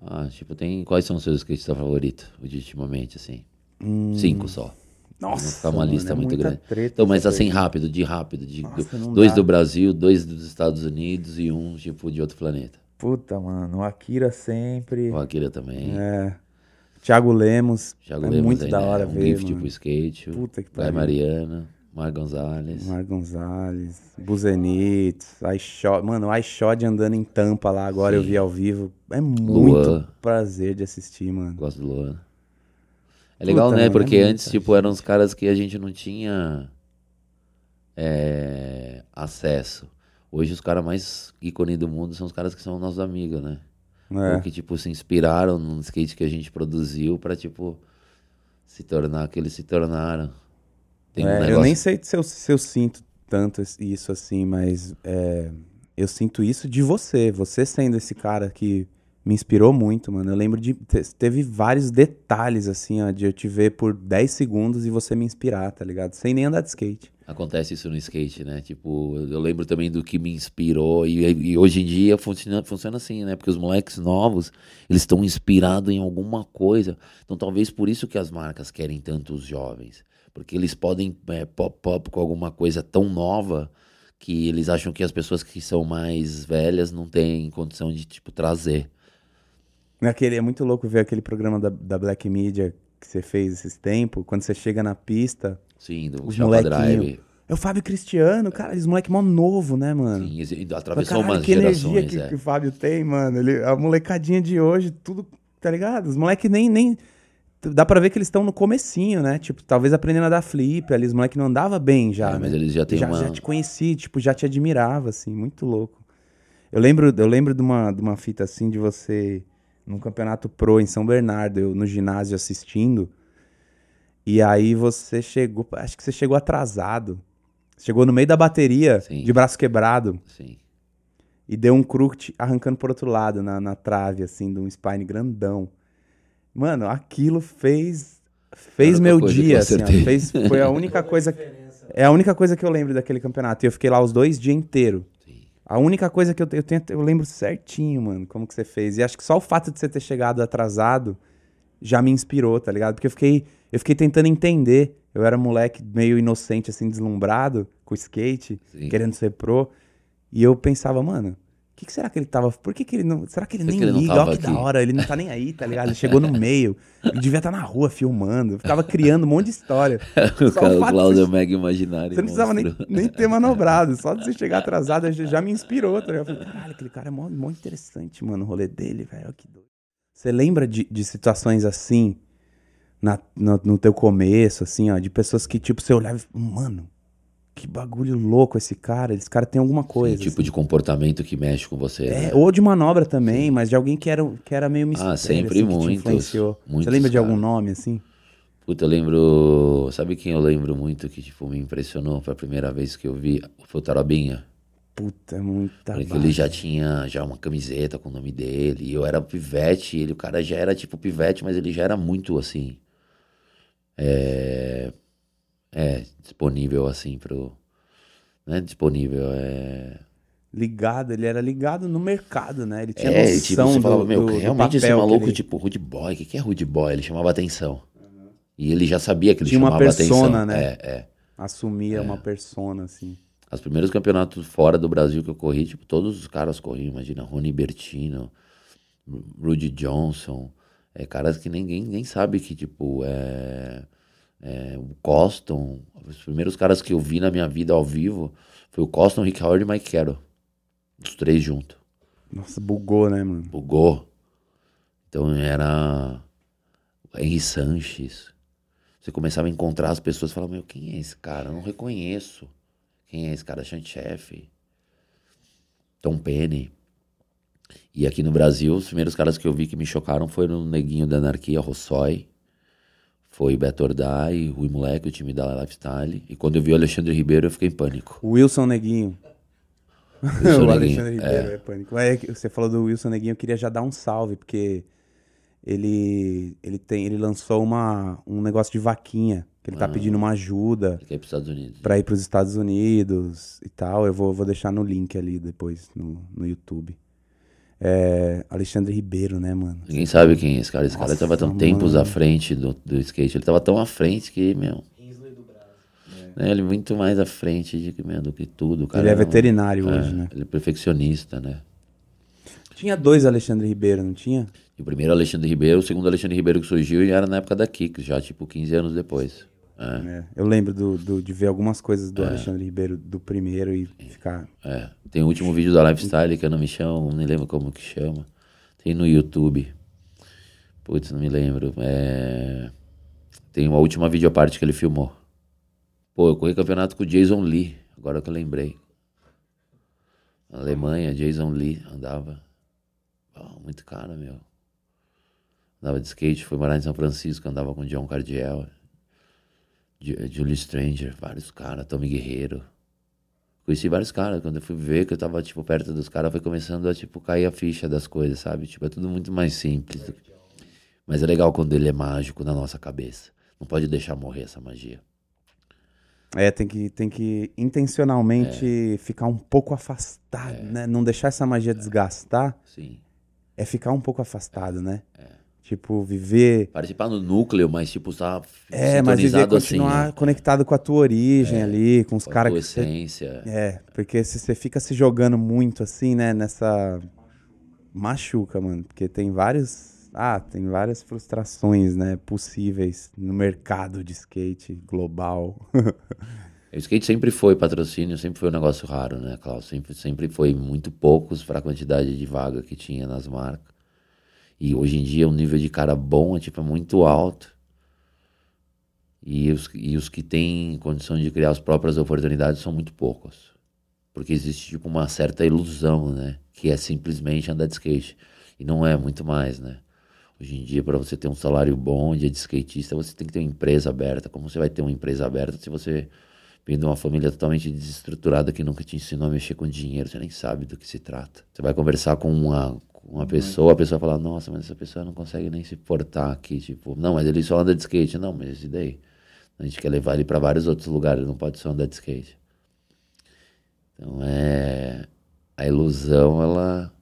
Ah, tipo, tem. Quais são os seus skatistas favoritos, ultimamente, assim? Hum. Cinco só. Nossa. ficar uma mano, lista é muito grande. Então, mas assim, coisa. rápido, de rápido. De, Nossa, dois dá. do Brasil, dois dos Estados Unidos e um, tipo, de outro planeta. Puta, mano. O Akira sempre. O Akira também. É. Thiago Lemos. Thiago é Lemos muito aí, da né? hora um ver. gift mano. pro skate. Puta que Vai pariu. Mariana, Mar Gonzalez. Mar Gonzalez, Buzenites, iShot. Mano, o iShot andando em tampa lá agora, eu Sim. vi ao vivo. É muito Luan. prazer de assistir, mano. Gosto do Luan. É legal, Puta, né? mano, é Porque muita antes, tipo, eram os caras que a gente não tinha é, acesso. Hoje os caras mais ícone do mundo são os caras que são nossos amigos, né? É. Ou que, tipo, se inspiraram no skate que a gente produziu pra, tipo, se tornar o que eles se tornaram. Tem um É, eu negócio- nem sei se eu, se eu sinto tanto isso assim, mas é, eu sinto isso de você. Você sendo esse cara que me inspirou muito, mano. Eu lembro de. te- Teve vários detalhes, assim, ó, de eu te ver por 10 segundos e você me inspirar, tá ligado? Sem nem andar de skate. Acontece isso no skate, né? Tipo, eu lembro também do que me inspirou e, e hoje em dia funciona, funciona assim, né? Porque os moleques novos, eles estão inspirados em alguma coisa. Então talvez por isso que as marcas querem tanto os jovens. Porque eles podem é, pop-up com alguma coisa tão nova que eles acham que as pessoas que são mais velhas não têm condição de, tipo, trazer. Naquele, é muito louco ver aquele programa da, da Black Media que você fez esses tempos, quando você chega na pista, Sim, do os Chapa Drive. É o Fábio Cristiano, cara, esse moleque mó novo, né, mano? Sim, atravessou "Caralho, umas que energia gerações, que, é. que o Fábio tem, mano. Ele, a molecadinha de hoje, tudo, tá ligado? Os moleques nem, nem. dá pra ver que eles estão no comecinho, né? Tipo, talvez aprendendo a dar flip ali, os moleques não andava bem já, É, né? mas eles já têm já, uma. já te conheci, tipo, já te admirava, assim, muito louco. Eu lembro, eu lembro de uma, de uma fita assim de você num campeonato pro em São Bernardo, eu no ginásio assistindo. E aí você chegou, acho que você chegou atrasado. Chegou no meio da bateria, Sim. de braço quebrado, Sim. e deu um crooked arrancando por outro lado, na, na trave, assim, de um spine grandão. Mano, aquilo fez. Fez meu dia, assim, ó, fez, foi a única coisa. É a única coisa que eu lembro daquele campeonato. E eu fiquei lá os dois dias inteiros. Sim. A única coisa que eu, eu, tenho, eu lembro certinho, mano, como que você fez. E acho que só o fato de você ter chegado atrasado já me inspirou, tá ligado? Porque eu fiquei, eu fiquei tentando entender. Eu era moleque meio inocente, assim, deslumbrado com o skate, Sim. querendo ser pro. E eu pensava, mano, o que, que será que ele tava. Por que, que ele não. Será que ele Por nem que ele liga? Olha que da aqui? hora, ele não tá nem aí, tá ligado? Ele chegou no meio. Ele devia estar na rua filmando. Eu ficava criando um monte de história. o cara, o fato Cláudio é o mega imaginário. Você não precisava nem, nem ter manobrado. Só de você chegar atrasado já, já me inspirou. Tá ligado? Eu falei, caralho, aquele cara é mó, mó interessante, mano, o rolê dele, velho. Que doido. Você lembra de, de situações assim, na, no, no teu começo, assim, ó, de pessoas que, tipo, você olhava e mano, que bagulho louco esse cara. Esse cara tem alguma coisa. Sim, tipo assim. de comportamento que mexe com você. É, né? ou de manobra também, mas de alguém que era, que era meio mistério, Ah, sempre assim, muitos, influenciou. Você muitos, lembra de algum cara. nome, assim? Puta, eu lembro. Sabe quem eu lembro muito que tipo, me impressionou? Foi a primeira vez que eu vi. Foi o Tarobinha. Puta, muita Porque ele já tinha já uma camiseta com o nome dele. E eu era pivete. Ele, o cara já era tipo pivete, mas ele já era muito assim. É. É, disponível assim pro. Não é disponível, é. Ligado, ele era ligado no mercado, né? Ele tinha É, noção tipo, você do, falava, meu, do, do realmente esse maluco, ele- tipo, rude boy, o que, que é rude boy? Ele chamava atenção. E ele já sabia que ele Tinha uma chamava persona, atenção. né? É, é. assumia uma persona, assim. Os primeiros campeonatos fora do Brasil que eu corri, tipo, todos os caras corriam, imagina, Rony Bertino, Rudy Johnson, é, caras que ninguém nem sabe que, tipo, é, é, o Coston, os primeiros caras que eu vi na minha vida ao vivo foi o Coston, Rick Howard e Mike Carroll, os três juntos. Nossa, bugou, né, mano? bugou. Então era Henry Sanches. Você começava a encontrar as pessoas e falava, meu, quem é esse cara? Eu não reconheço. Quem é esse cara? Chef. Tom Penny. E aqui no Brasil, os primeiros caras que eu vi que me chocaram foram o Neguinho da Anarquia, Rossói. Foi Beto Ordai, Rui Moleque, o time da Lifestyle. E quando eu vi o Alexandre Ribeiro, eu fiquei em pânico. O Wilson Neguinho. Wilson o Neguinho, Alexandre Ribeiro é, pânico. Mas é que você falou do Wilson Neguinho, eu queria já dar um salve, porque ele, ele, tem, ele lançou uma, um negócio de vaquinha, que ele tá pedindo uma ajuda Ele quer ir para os Estados Unidos. pra ir pros Estados Unidos e tal. Eu vou, vou deixar no link ali depois no, no YouTube. É, Alexandre Ribeiro, né, mano? Ninguém sabe quem é esse cara. Esse cara Nossa, tava tão mano. tempos à frente do, do skate. Ele tava tão à frente que, meu. né, ele muito mais à frente de, que, meu, do que tudo. Cara ele é veterinário é, hoje, né? Ele é perfeccionista, né? Tinha dois Alexandre Ribeiro, não tinha? E o primeiro Alexandre Ribeiro, o segundo Alexandre Ribeiro que surgiu e era na época da Kicks, já tipo 15 anos depois. É, É, eu lembro do, do- de ver algumas coisas do Alexandre Ribeiro do primeiro e ficar. é. Tem o último vídeo da Lifestyle que eu não me chamo, não me lembro como que chama. Tem no YouTube. Putz, não me lembro. É... Tem uma última videoparte que ele filmou. Pô, eu corri campeonato com o Jason Lee, agora que eu lembrei. Na Alemanha, Jason Lee andava. Pô, muito cara, meu. Andava de skate, foi morar em São Francisco, andava com John Cardiel. Ju- Julie Stranger, vários caras, Tommy Guerreiro. Conheci vários caras, quando eu fui ver que eu tava, tipo, perto dos caras, foi começando a, tipo, cair a ficha das coisas, sabe? Tipo, é tudo muito mais simples. do que- Mas é legal quando ele é mágico na nossa cabeça. Não pode deixar morrer essa magia. É, tem que, tem que intencionalmente ficar um pouco afastado, né? Não deixar essa magia desgastar Sim. é ficar um pouco afastado, né? Tipo, viver. Participar no núcleo, mas, tipo, tá É, mas viver assim, continuar né? conectado com a tua origem ali, com os Com a caras tua que você essência. É, porque se você fica se jogando muito assim, né, nessa machuca, mano, porque tem vários, ah, tem várias frustrações, né, possíveis no mercado de skate global. O skate sempre foi patrocínio, sempre foi um negócio raro, né, Klaus? Sempre, sempre foi muito poucos para a quantidade de vaga que tinha nas marcas. E hoje em dia o nível de cara bom é tipo é muito alto. E os, e os que têm condição de criar as próprias oportunidades são muito poucos. Porque existe tipo uma certa ilusão, né? Que é simplesmente andar de skate. E não é muito mais, né? Hoje em dia, para você ter um salário bom de skatista, você tem que ter uma empresa aberta. Como você vai ter uma empresa aberta se você vem de uma família totalmente desestruturada que nunca te ensinou a mexer com dinheiro, você nem sabe do que se trata. Você vai conversar com uma, uma pessoa, a pessoa fala, nossa, mas essa pessoa não consegue nem se portar aqui, tipo, não, mas ele só anda de skate. Não, mas e daí? A gente quer levar ele para vários outros lugares, não pode só andar de skate. Então é a ilusão, ela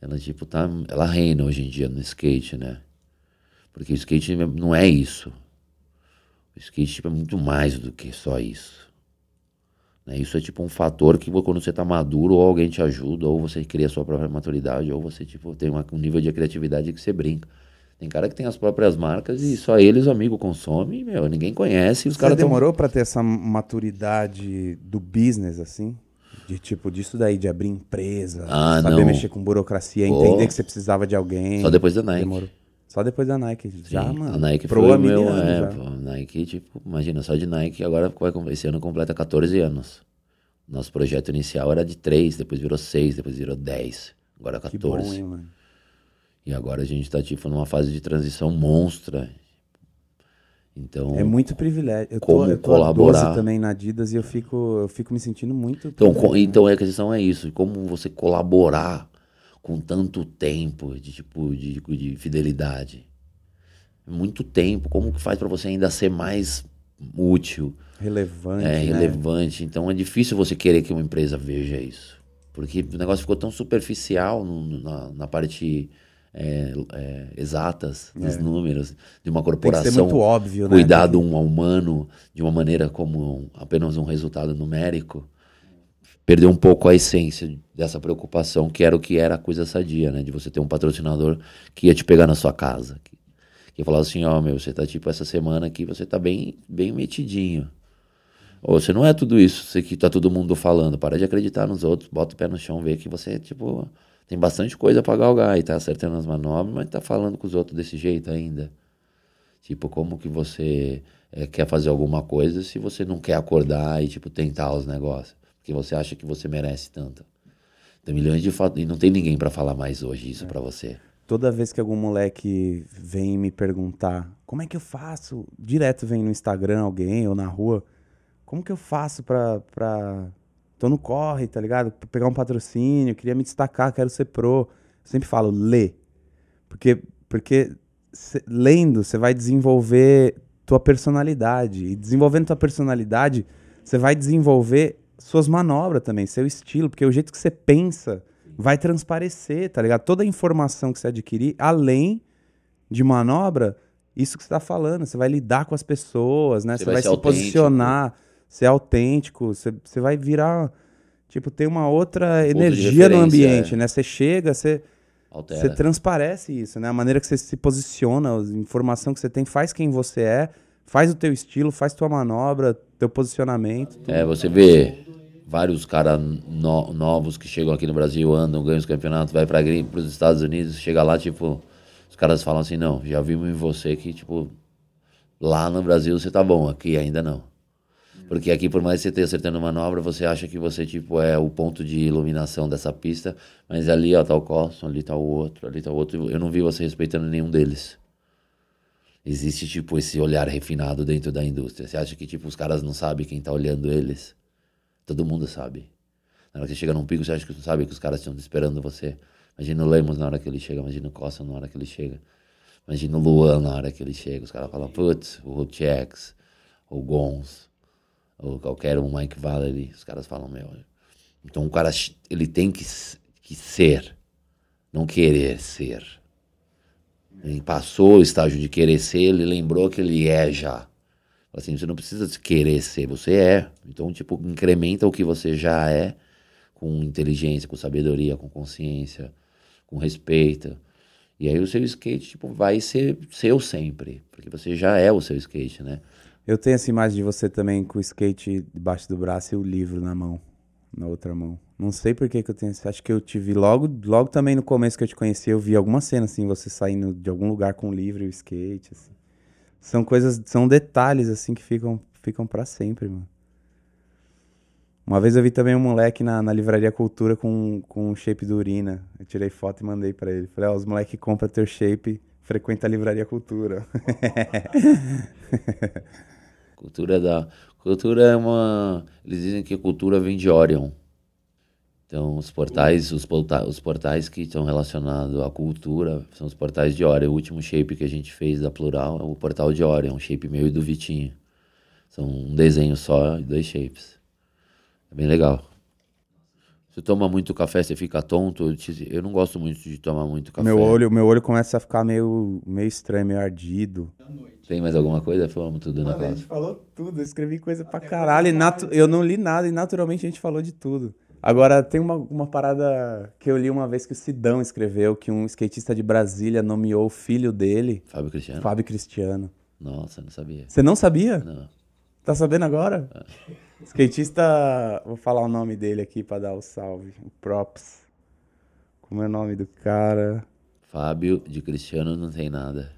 ela tipo tá, ela reina hoje em dia no skate, né? Porque o skate não é isso. O skate tipo, é muito mais do que só isso. Né? Isso é tipo um fator que quando você tá maduro, ou alguém te ajuda, ou você cria a sua própria maturidade, ou você tipo, tem uma, um nível de criatividade que você brinca. Tem cara que tem as próprias marcas e só eles, amigo, consome, meu, ninguém conhece. Os Você demorou tão... para ter essa maturidade do business, assim? De tipo, disso daí, de abrir empresa, ah, saber não. mexer com burocracia, Pô. entender que você precisava de alguém. Só depois da Nike. Demorou. Só depois da Nike. Já, Sim, mano. A Nike foi o meu. É, pô, Nike, tipo, imagina, só de Nike agora vai, esse ano completa 14 anos. Nosso projeto inicial era de 3, depois virou 6, depois virou 10. Agora 14. Que bom, hein, mano? E agora a gente tá, tipo, numa fase de transição monstra. Então, é muito privilégio. Eu como tô, eu tô colaborar também na Adidas e eu fico, eu fico me sentindo muito. Então, então a questão é isso, como você colaborar com tanto tempo de tipo de, de fidelidade. Muito tempo, como que faz para você ainda ser mais útil, relevante, é né? relevante. Então é difícil você querer que uma empresa veja isso, porque o negócio ficou tão superficial no, na, na parte é, é, exatas dos é. números de uma corporação. Tem que ser muito óbvio, né? Cuidado um humano de uma maneira como apenas um resultado numérico perdeu um pouco a essência dessa preocupação, que era o que era a coisa sadia, né? De você ter um patrocinador que ia te pegar na sua casa. Que, que falava assim, ó, oh, meu, você tá tipo essa semana aqui, você tá bem, bem metidinho. Ou você não é tudo isso, você que tá todo mundo falando. Para de acreditar nos outros, bota o pé no chão, vê que você, tipo, tem bastante coisa pra galgar e tá acertando as manobras, mas tá falando com os outros desse jeito ainda. Tipo, como que você é, quer fazer alguma coisa se você não quer acordar e, tipo, tentar os negócios? Porque você acha que você merece tanto. Tem milhões de fatos. E não tem ninguém para falar mais hoje isso é. para você. Toda vez que algum moleque vem me perguntar como é que eu faço, direto vem no Instagram alguém ou na rua, como que eu faço pra. pra... Tô no corre, tá ligado? Pra pegar um patrocínio, queria me destacar, quero ser pro. Eu sempre falo, lê. Porque, porque cê, lendo, você vai desenvolver tua personalidade. E desenvolvendo tua personalidade, você vai desenvolver suas manobras também, seu estilo, porque o jeito que você pensa vai transparecer, tá ligado? Toda a informação que você adquirir, além de manobra, isso que você tá falando, você vai lidar com as pessoas, né? Você, você vai, vai se autêntico. posicionar, ser autêntico, você, você vai virar, tipo, ter uma outra energia no ambiente, é. né? Você chega, você, você transparece isso, né? A maneira que você se posiciona, a informação que você tem faz quem você é, faz o teu estilo, faz tua manobra, teu posicionamento. É, você vê vários caras no, novos que chegam aqui no Brasil, andam, ganham os campeonatos, vai para os Estados Unidos, chega lá, tipo, os caras falam assim, não, já vimos em você que, tipo, lá no Brasil você tá bom, aqui ainda não. Porque aqui, por mais que você esteja acertando manobra, você acha que você, tipo, é o ponto de iluminação dessa pista, mas ali, ó, tá o Coston, ali tá o outro, ali tá o outro, eu não vi você respeitando nenhum deles. Existe, tipo, esse olhar refinado dentro da indústria. Você acha que, tipo, os caras não sabem quem tá olhando eles? Todo mundo sabe. Na hora que você chega num pico, você acha que você sabe que os caras estão esperando você. Imagina o Lemos na hora que ele chega, imagina o Costa na hora que ele chega. Imagina o Luan na hora que ele chega. Os caras falam, putz, o Hulchex, o Gons, ou qualquer um, Mike Valery. Os caras falam, meu. Então o cara, ele tem que, que ser, não querer ser. Ele passou o estágio de querer ser, ele lembrou que ele é já. Assim, você não precisa querer ser, você é. Então, tipo, incrementa o que você já é com inteligência, com sabedoria, com consciência, com respeito. E aí o seu skate, tipo, vai ser seu sempre, porque você já é o seu skate, né? Eu tenho essa imagem de você também com o skate debaixo do braço e o livro na mão, na outra mão. Não sei por que, que eu tenho. Acho que eu te vi logo, logo também no começo que eu te conheci, eu vi alguma cena assim, você saindo de algum lugar com o livro e o skate, assim. São coisas, são detalhes assim que ficam, ficam para sempre, mano. Uma vez eu vi também um moleque na, na livraria Cultura com, com um shape do urina. Eu tirei foto e mandei para ele. Falei, ó, oh, os moleques compram teu shape, frequenta a livraria Cultura. cultura da. Cultura é uma. Eles dizem que cultura vem de Orion. Então, os portais, os, portais, os portais que estão relacionados à cultura são os portais de Orion. O último shape que a gente fez da Plural é o portal de Orion, um shape meu e do Vitinho. São um desenho só e dois shapes. É bem legal. Você toma muito café, você fica tonto. Eu não gosto muito de tomar muito café. Meu olho, meu olho começa a ficar meio, meio estranho, meio ardido. Tem mais alguma coisa? Falamos tudo na classe. A gente falou tudo, eu escrevi coisa pra caralho. E natu... Eu não li nada e naturalmente a gente falou de tudo. Agora, tem uma, uma parada que eu li uma vez que o Sidão escreveu, que um skatista de Brasília nomeou o filho dele... Fábio Cristiano? Fábio Cristiano. Nossa, não sabia. Você não sabia? Não. Tá sabendo agora? É. Skatista, vou falar o nome dele aqui para dar o salve. O Props. Como é o nome do cara? Fábio de Cristiano não tem nada.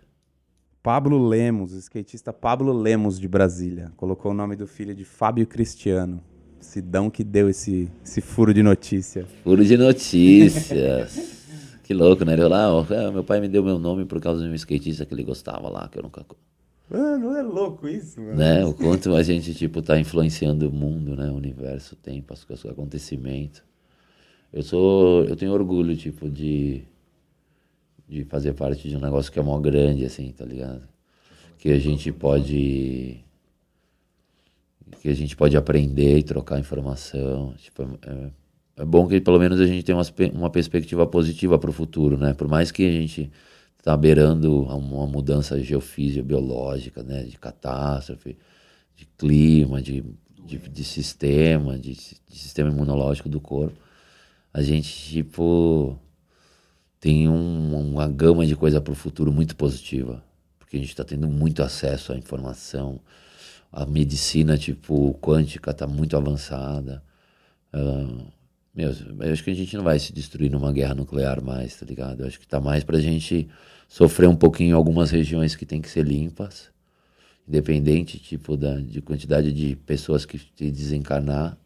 Pablo Lemos, skatista Pablo Lemos de Brasília. Colocou o nome do filho de Fábio Cristiano. Sidão que deu esse, esse furo de notícia. Furo de notícias. que louco, né? Ele lá, ó, ah, meu pai me deu meu nome por causa de um skatista que ele gostava lá, que eu nunca Mano, é louco isso, mano. Né? O quanto a gente, tipo, tá influenciando o mundo, né? O universo, o tempo, os acontecimentos. Eu sou... Eu tenho orgulho, tipo, de... De fazer parte de um negócio que é mó grande, assim, tá ligado? Que a gente pode... Que a gente pode aprender e trocar informação. Tipo, é, é bom que pelo menos a gente tenha uma, uma perspectiva positiva para o futuro, né? Por mais que a gente está beirando uma mudança geofísica, biológica, né, de catástrofe, de clima, de, de, de sistema, de, de, sistema imunológico do corpo. A gente, tipo, tem um, uma gama de coisa para o futuro muito positiva, porque a gente está tendo muito acesso à informação, a medicina, tipo, quântica está muito avançada. Uh, meu, eu acho que a gente não vai se destruir numa guerra nuclear mais, tá ligado? Eu acho que tá mais pra gente sofrer um pouquinho algumas regiões que tem que ser limpas, independente tipo da de quantidade de pessoas que se desencarnar.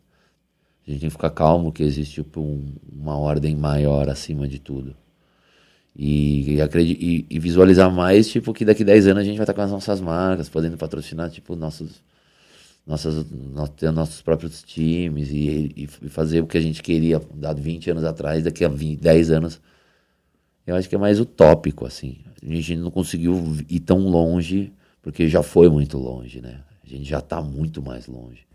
A gente tem que ficar calmo que existe tipo um, uma ordem maior acima de tudo. E, e, e, visualizar mais, tipo, que daqui 10 anos a gente vai estar com as nossas marcas, podendo patrocinar, tipo, nossos nossas, nossos próprios times e, e, fazer o que a gente queria há 20 anos atrás, daqui a 20, 10 anos. Eu acho que é mais utópico, assim. A gente não conseguiu ir tão longe, porque já foi muito longe, né? A gente já está muito mais longe.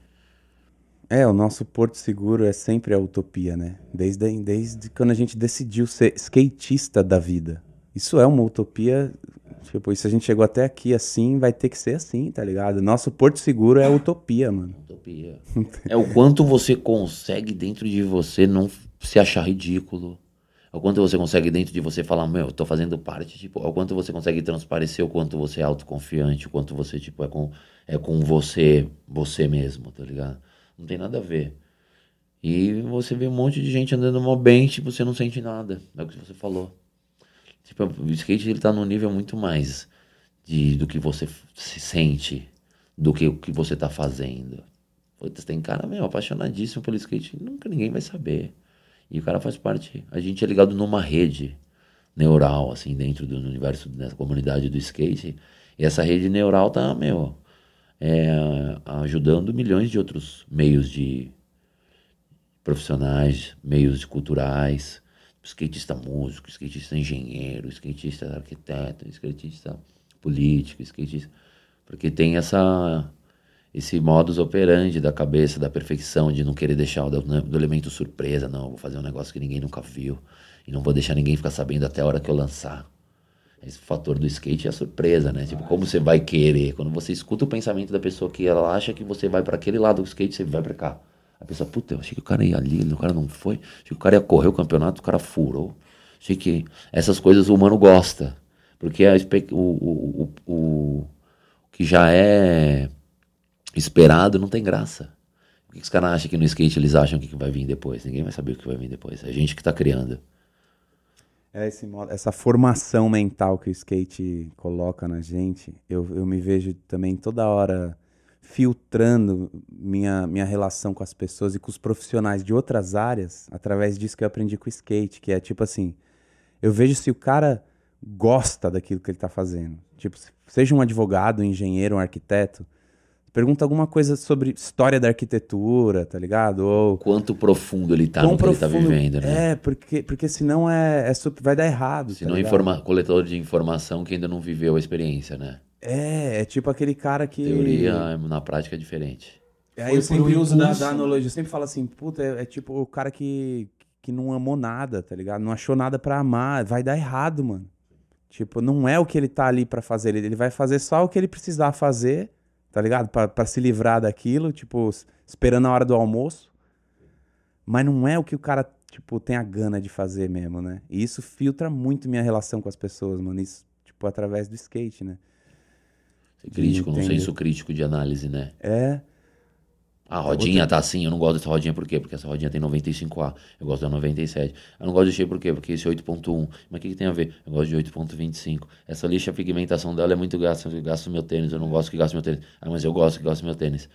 É, o nosso porto seguro é sempre a utopia, né? Desde, desde quando a gente decidiu ser skatista da vida. Isso é uma utopia Tipo, se a gente chegou até aqui assim, vai ter que ser assim, tá ligado? Nosso porto seguro é utopia, mano. Utopia. é o quanto você consegue dentro de você não se achar ridículo. É o quanto você consegue dentro de você falar, meu, eu tô fazendo parte, tipo, é o quanto você consegue transparecer o quanto você é autoconfiante, o quanto você, tipo, é com, é com você, você mesmo, tá ligado? Não tem nada a ver. E você vê um monte de gente andando mal bem, tipo, você não sente nada. É o que você falou. Tipo, o skate ele tá num nível muito mais de, do que você se sente do que o que você tá fazendo. Putz, tem cara mesmo apaixonadíssimo pelo skate, nunca ninguém vai saber. E o cara faz parte. A gente é ligado numa rede neural, assim, dentro do universo, dessa comunidade do skate. E essa rede neural tá, meu, é, ajudando milhões de outros meios de profissionais, meios culturais, skatista músico, skatista engenheiro, skatista arquiteto, skatista político, skatista. Porque tem essa esse modus operandi da cabeça, da perfeição, de não querer deixar o do, elemento surpresa, não, vou fazer um negócio que ninguém nunca viu e não vou deixar ninguém ficar sabendo até a hora que eu lançar. Esse fator do skate é a surpresa, né? Tipo, como você vai querer? Quando você escuta o pensamento da pessoa que ela acha que você vai para aquele lado do skate, você vai para cá. A pessoa, puta, eu achei que o cara ia ali, o cara não foi. Achei que o cara ia correr o campeonato, o cara furou. Achei que essas coisas o humano gosta. Porque a, o, o, o, o que já é esperado não tem graça. Por que os caras acham que no skate eles acham o que, que vai vir depois? Ninguém vai saber o que vai vir depois. É a gente que tá criando. É esse modo, essa formação mental que o skate coloca na gente, eu, eu me vejo também toda hora filtrando minha, minha relação com as pessoas e com os profissionais de outras áreas através disso que eu aprendi com o skate, que é tipo assim, eu vejo se o cara gosta daquilo que ele está fazendo. Tipo, seja um advogado, um engenheiro, um arquiteto, pergunta alguma coisa sobre história da arquitetura, tá ligado? Ou quanto profundo ele tá no que profundo, ele tá vivendo, né? É, porque, porque senão é, é super, vai dar errado. Se tá não informa, coletor de informação que ainda não viveu a experiência, né? É, é tipo aquele cara que. Teoria na prática é diferente. É, eu sempre uso da, da, analogia, eu sempre falo assim, puta, é, é, tipo o cara que, que não amou nada, tá ligado? Não achou nada para amar, vai dar errado, mano. Tipo, não é o que ele tá ali para fazer, ele, ele vai fazer só o que ele precisar fazer tá ligado? Para se livrar daquilo, tipo, esperando a hora do almoço. Mas não é o que o cara, tipo, tem a gana de fazer mesmo, né? E isso filtra muito minha relação com as pessoas, mano. Isso, tipo, através do skate, né? Ser crítico, um senso crítico de análise, né? É. A rodinha tá assim, eu não gosto dessa rodinha por quê? Porque essa rodinha tem 95A, eu gosto da 97. Eu não gosto de Shea por quê? Porque esse 8.1. Mas o que, que, tem a ver? Eu gosto de 8.25. Essa lixa, a pigmentação dela é muito gasta, eu gasto meu tênis, eu não gosto que gaste meu tênis. Ah, mas eu gosto que gaste meu tênis.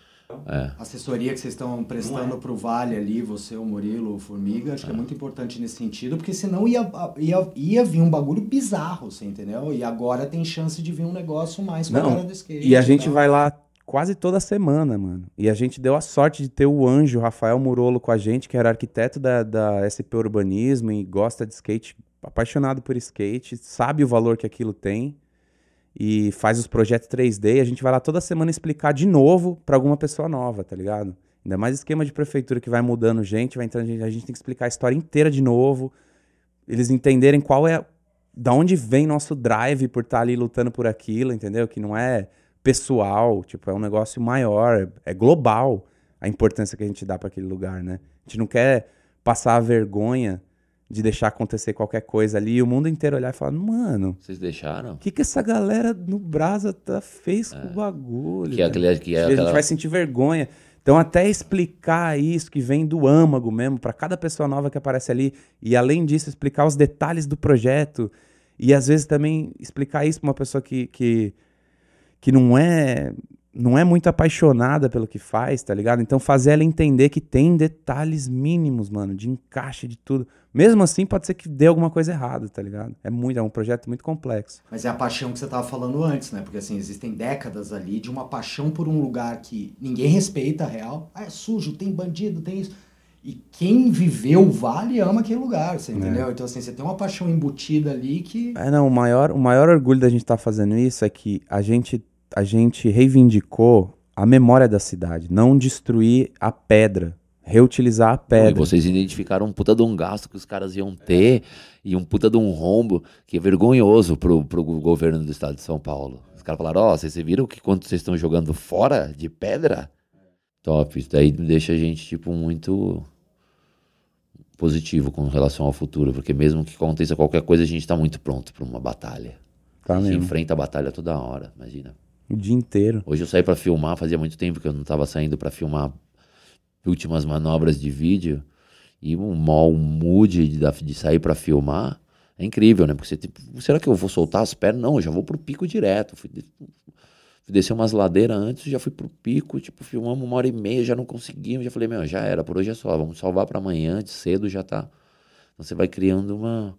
É. Assessoria que vocês estão prestando é. para o Vale ali, você, o Murilo, o Formiga, acho é. que é muito importante nesse sentido, porque senão ia, ia, ia vir um bagulho bizarro, você entendeu? E agora tem chance de vir um negócio mais com a cara do skate. E a gente vai lá quase toda semana, mano. E a gente deu a sorte de ter o anjo Rafael Murolo com a gente, que era arquiteto da, da SP Urbanismo e gosta de skate, apaixonado por skate, sabe o valor que aquilo tem e faz os projetos 3D. E a gente vai lá toda semana explicar de novo para alguma pessoa nova, tá ligado? Ainda mais esquema de prefeitura que vai mudando gente, vai entrando gente, a gente tem que explicar a história inteira de novo. Eles entenderem qual é da onde vem nosso drive por estar tá ali lutando por aquilo, entendeu? Que não é pessoal, tipo, é um negócio maior, é global a importância que a gente dá para aquele lugar, né? A gente não quer passar a vergonha de deixar acontecer qualquer coisa ali e o mundo inteiro olhar e falar, mano. Vocês deixaram? O que, que essa galera no Brasa tá, fez é. com o bagulho? Que, é aquele, que é a gente vai sentir vergonha. Então, até explicar isso que vem do âmago mesmo, para cada pessoa nova que aparece ali, e além disso, explicar os detalhes do projeto, e às vezes também explicar isso para uma pessoa que, que que não é não é muito apaixonada pelo que faz, tá ligado? Então fazer ela entender que tem detalhes mínimos, mano, de encaixe de tudo. Mesmo assim, pode ser que dê alguma coisa errada, tá ligado? É muito, é um projeto muito complexo. Mas é a paixão que você tava falando antes, né? Porque assim, existem décadas ali de uma paixão por um lugar que ninguém respeita real. Ah, é sujo, tem bandido, tem isso. E quem viveu o vale ama aquele lugar, você é. entendeu? É. Então, assim, você tem uma paixão embutida ali que. É, não, o maior, o maior orgulho da gente estar tá fazendo isso é que a gente a gente reivindicou a memória da cidade, não destruir a pedra, reutilizar a pedra. E vocês identificaram um puta de um gasto que os caras iam ter e um puta de um rombo que é vergonhoso pro, pro governo do estado de São Paulo. Os caras falaram, ó, oh, vocês viram que quanto vocês estão jogando fora de pedra? Top, isso daí deixa a gente, tipo, muito positivo com relação ao futuro, porque mesmo que aconteça qualquer coisa, a gente está muito pronto para uma batalha. Tá a gente mesmo. enfrenta a batalha toda hora, imagina. O dia inteiro. Hoje eu saí para filmar, fazia muito tempo que eu não estava saindo para filmar últimas manobras de vídeo. E um mal mood de, de sair para filmar é incrível, né? Porque você tipo, será que eu vou soltar as pernas? Não, eu já vou pro pico direto. Fui descer umas ladeiras antes, já fui pro pico, tipo, filmamos uma hora e meia, já não conseguimos. Já falei, meu, já era, por hoje é só, vamos salvar para amanhã, de cedo já tá. Então você vai criando uma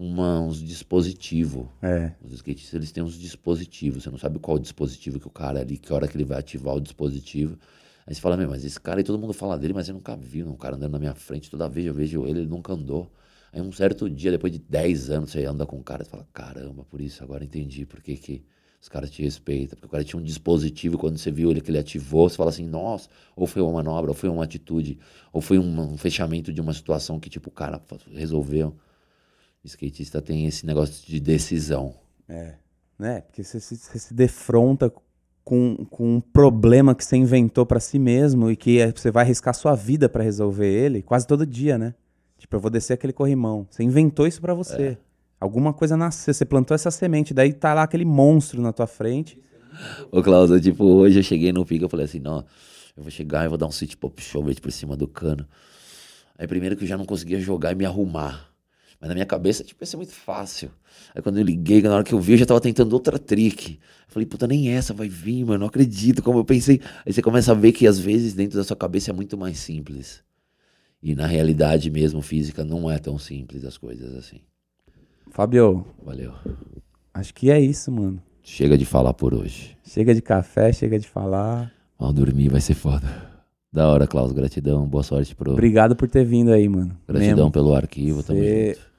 uma, uns dispositivos. É. Os skatistas eles têm uns dispositivos. Você não sabe qual o dispositivo que o cara ali, que hora que ele vai ativar o dispositivo. Aí você fala, meu, mas esse cara aí todo mundo fala dele, mas eu nunca vi um cara andando na minha frente. Toda vez eu vejo ele, ele nunca andou. Aí um certo dia, depois de 10 anos, você anda com o cara e fala, caramba, por isso agora entendi por que, que os caras te respeitam. Porque o cara tinha um dispositivo, quando você viu ele que ele ativou, você fala assim, nossa, ou foi uma manobra, ou foi uma atitude, ou foi um, um fechamento de uma situação que, tipo, o cara resolveu. O skatista tem esse negócio de decisão. É, né? Porque você se, você se defronta com, com um problema que você inventou para si mesmo e que é, você vai arriscar sua vida para resolver ele quase todo dia, né? Tipo, eu vou descer aquele corrimão. Você inventou isso para você. É. Alguma coisa nasceu, você plantou essa semente, daí tá lá aquele monstro na tua frente. Ô, Cláudio, tipo, hoje eu cheguei no pico, eu falei assim, não, Eu vou chegar e vou dar um sit pop shovet por cima do cano. Aí primeiro que eu já não conseguia jogar e me arrumar. Mas na minha cabeça, tipo, ia ser muito fácil. Aí quando eu liguei, na hora que eu vi, eu já tava tentando outra trick. Eu falei, puta, nem essa vai vir, mano, não acredito como eu pensei. Aí você começa a ver que às vezes dentro da sua cabeça é muito mais simples. E na realidade mesmo, física, não é tão simples as coisas assim. Fábio, Valeu. acho que é isso, mano. Chega de falar por hoje. Chega de café, chega de falar. Mal dormir vai ser foda. Da hora, Klaus. Gratidão. Boa sorte pro. Obrigado por ter vindo aí, mano. Gratidão Mesmo. pelo arquivo. Tamo Cê- junto.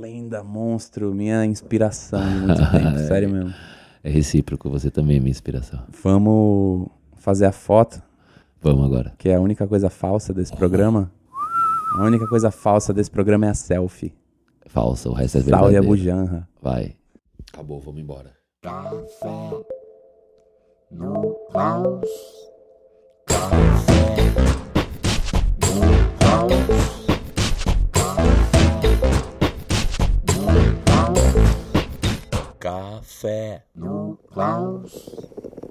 Lenda, monstro, minha inspiração de muito tempo, sério mesmo. É recíproco. Você também é minha inspiração. Vamos fazer a foto, Vamos agora. que é a única coisa falsa desse programa. A única coisa falsa desse programa é a selfie. Falsa. O resto é Saúde verdadeiro. Bujanra. Vai. Acabou. Vamos embora. Café no Klaus.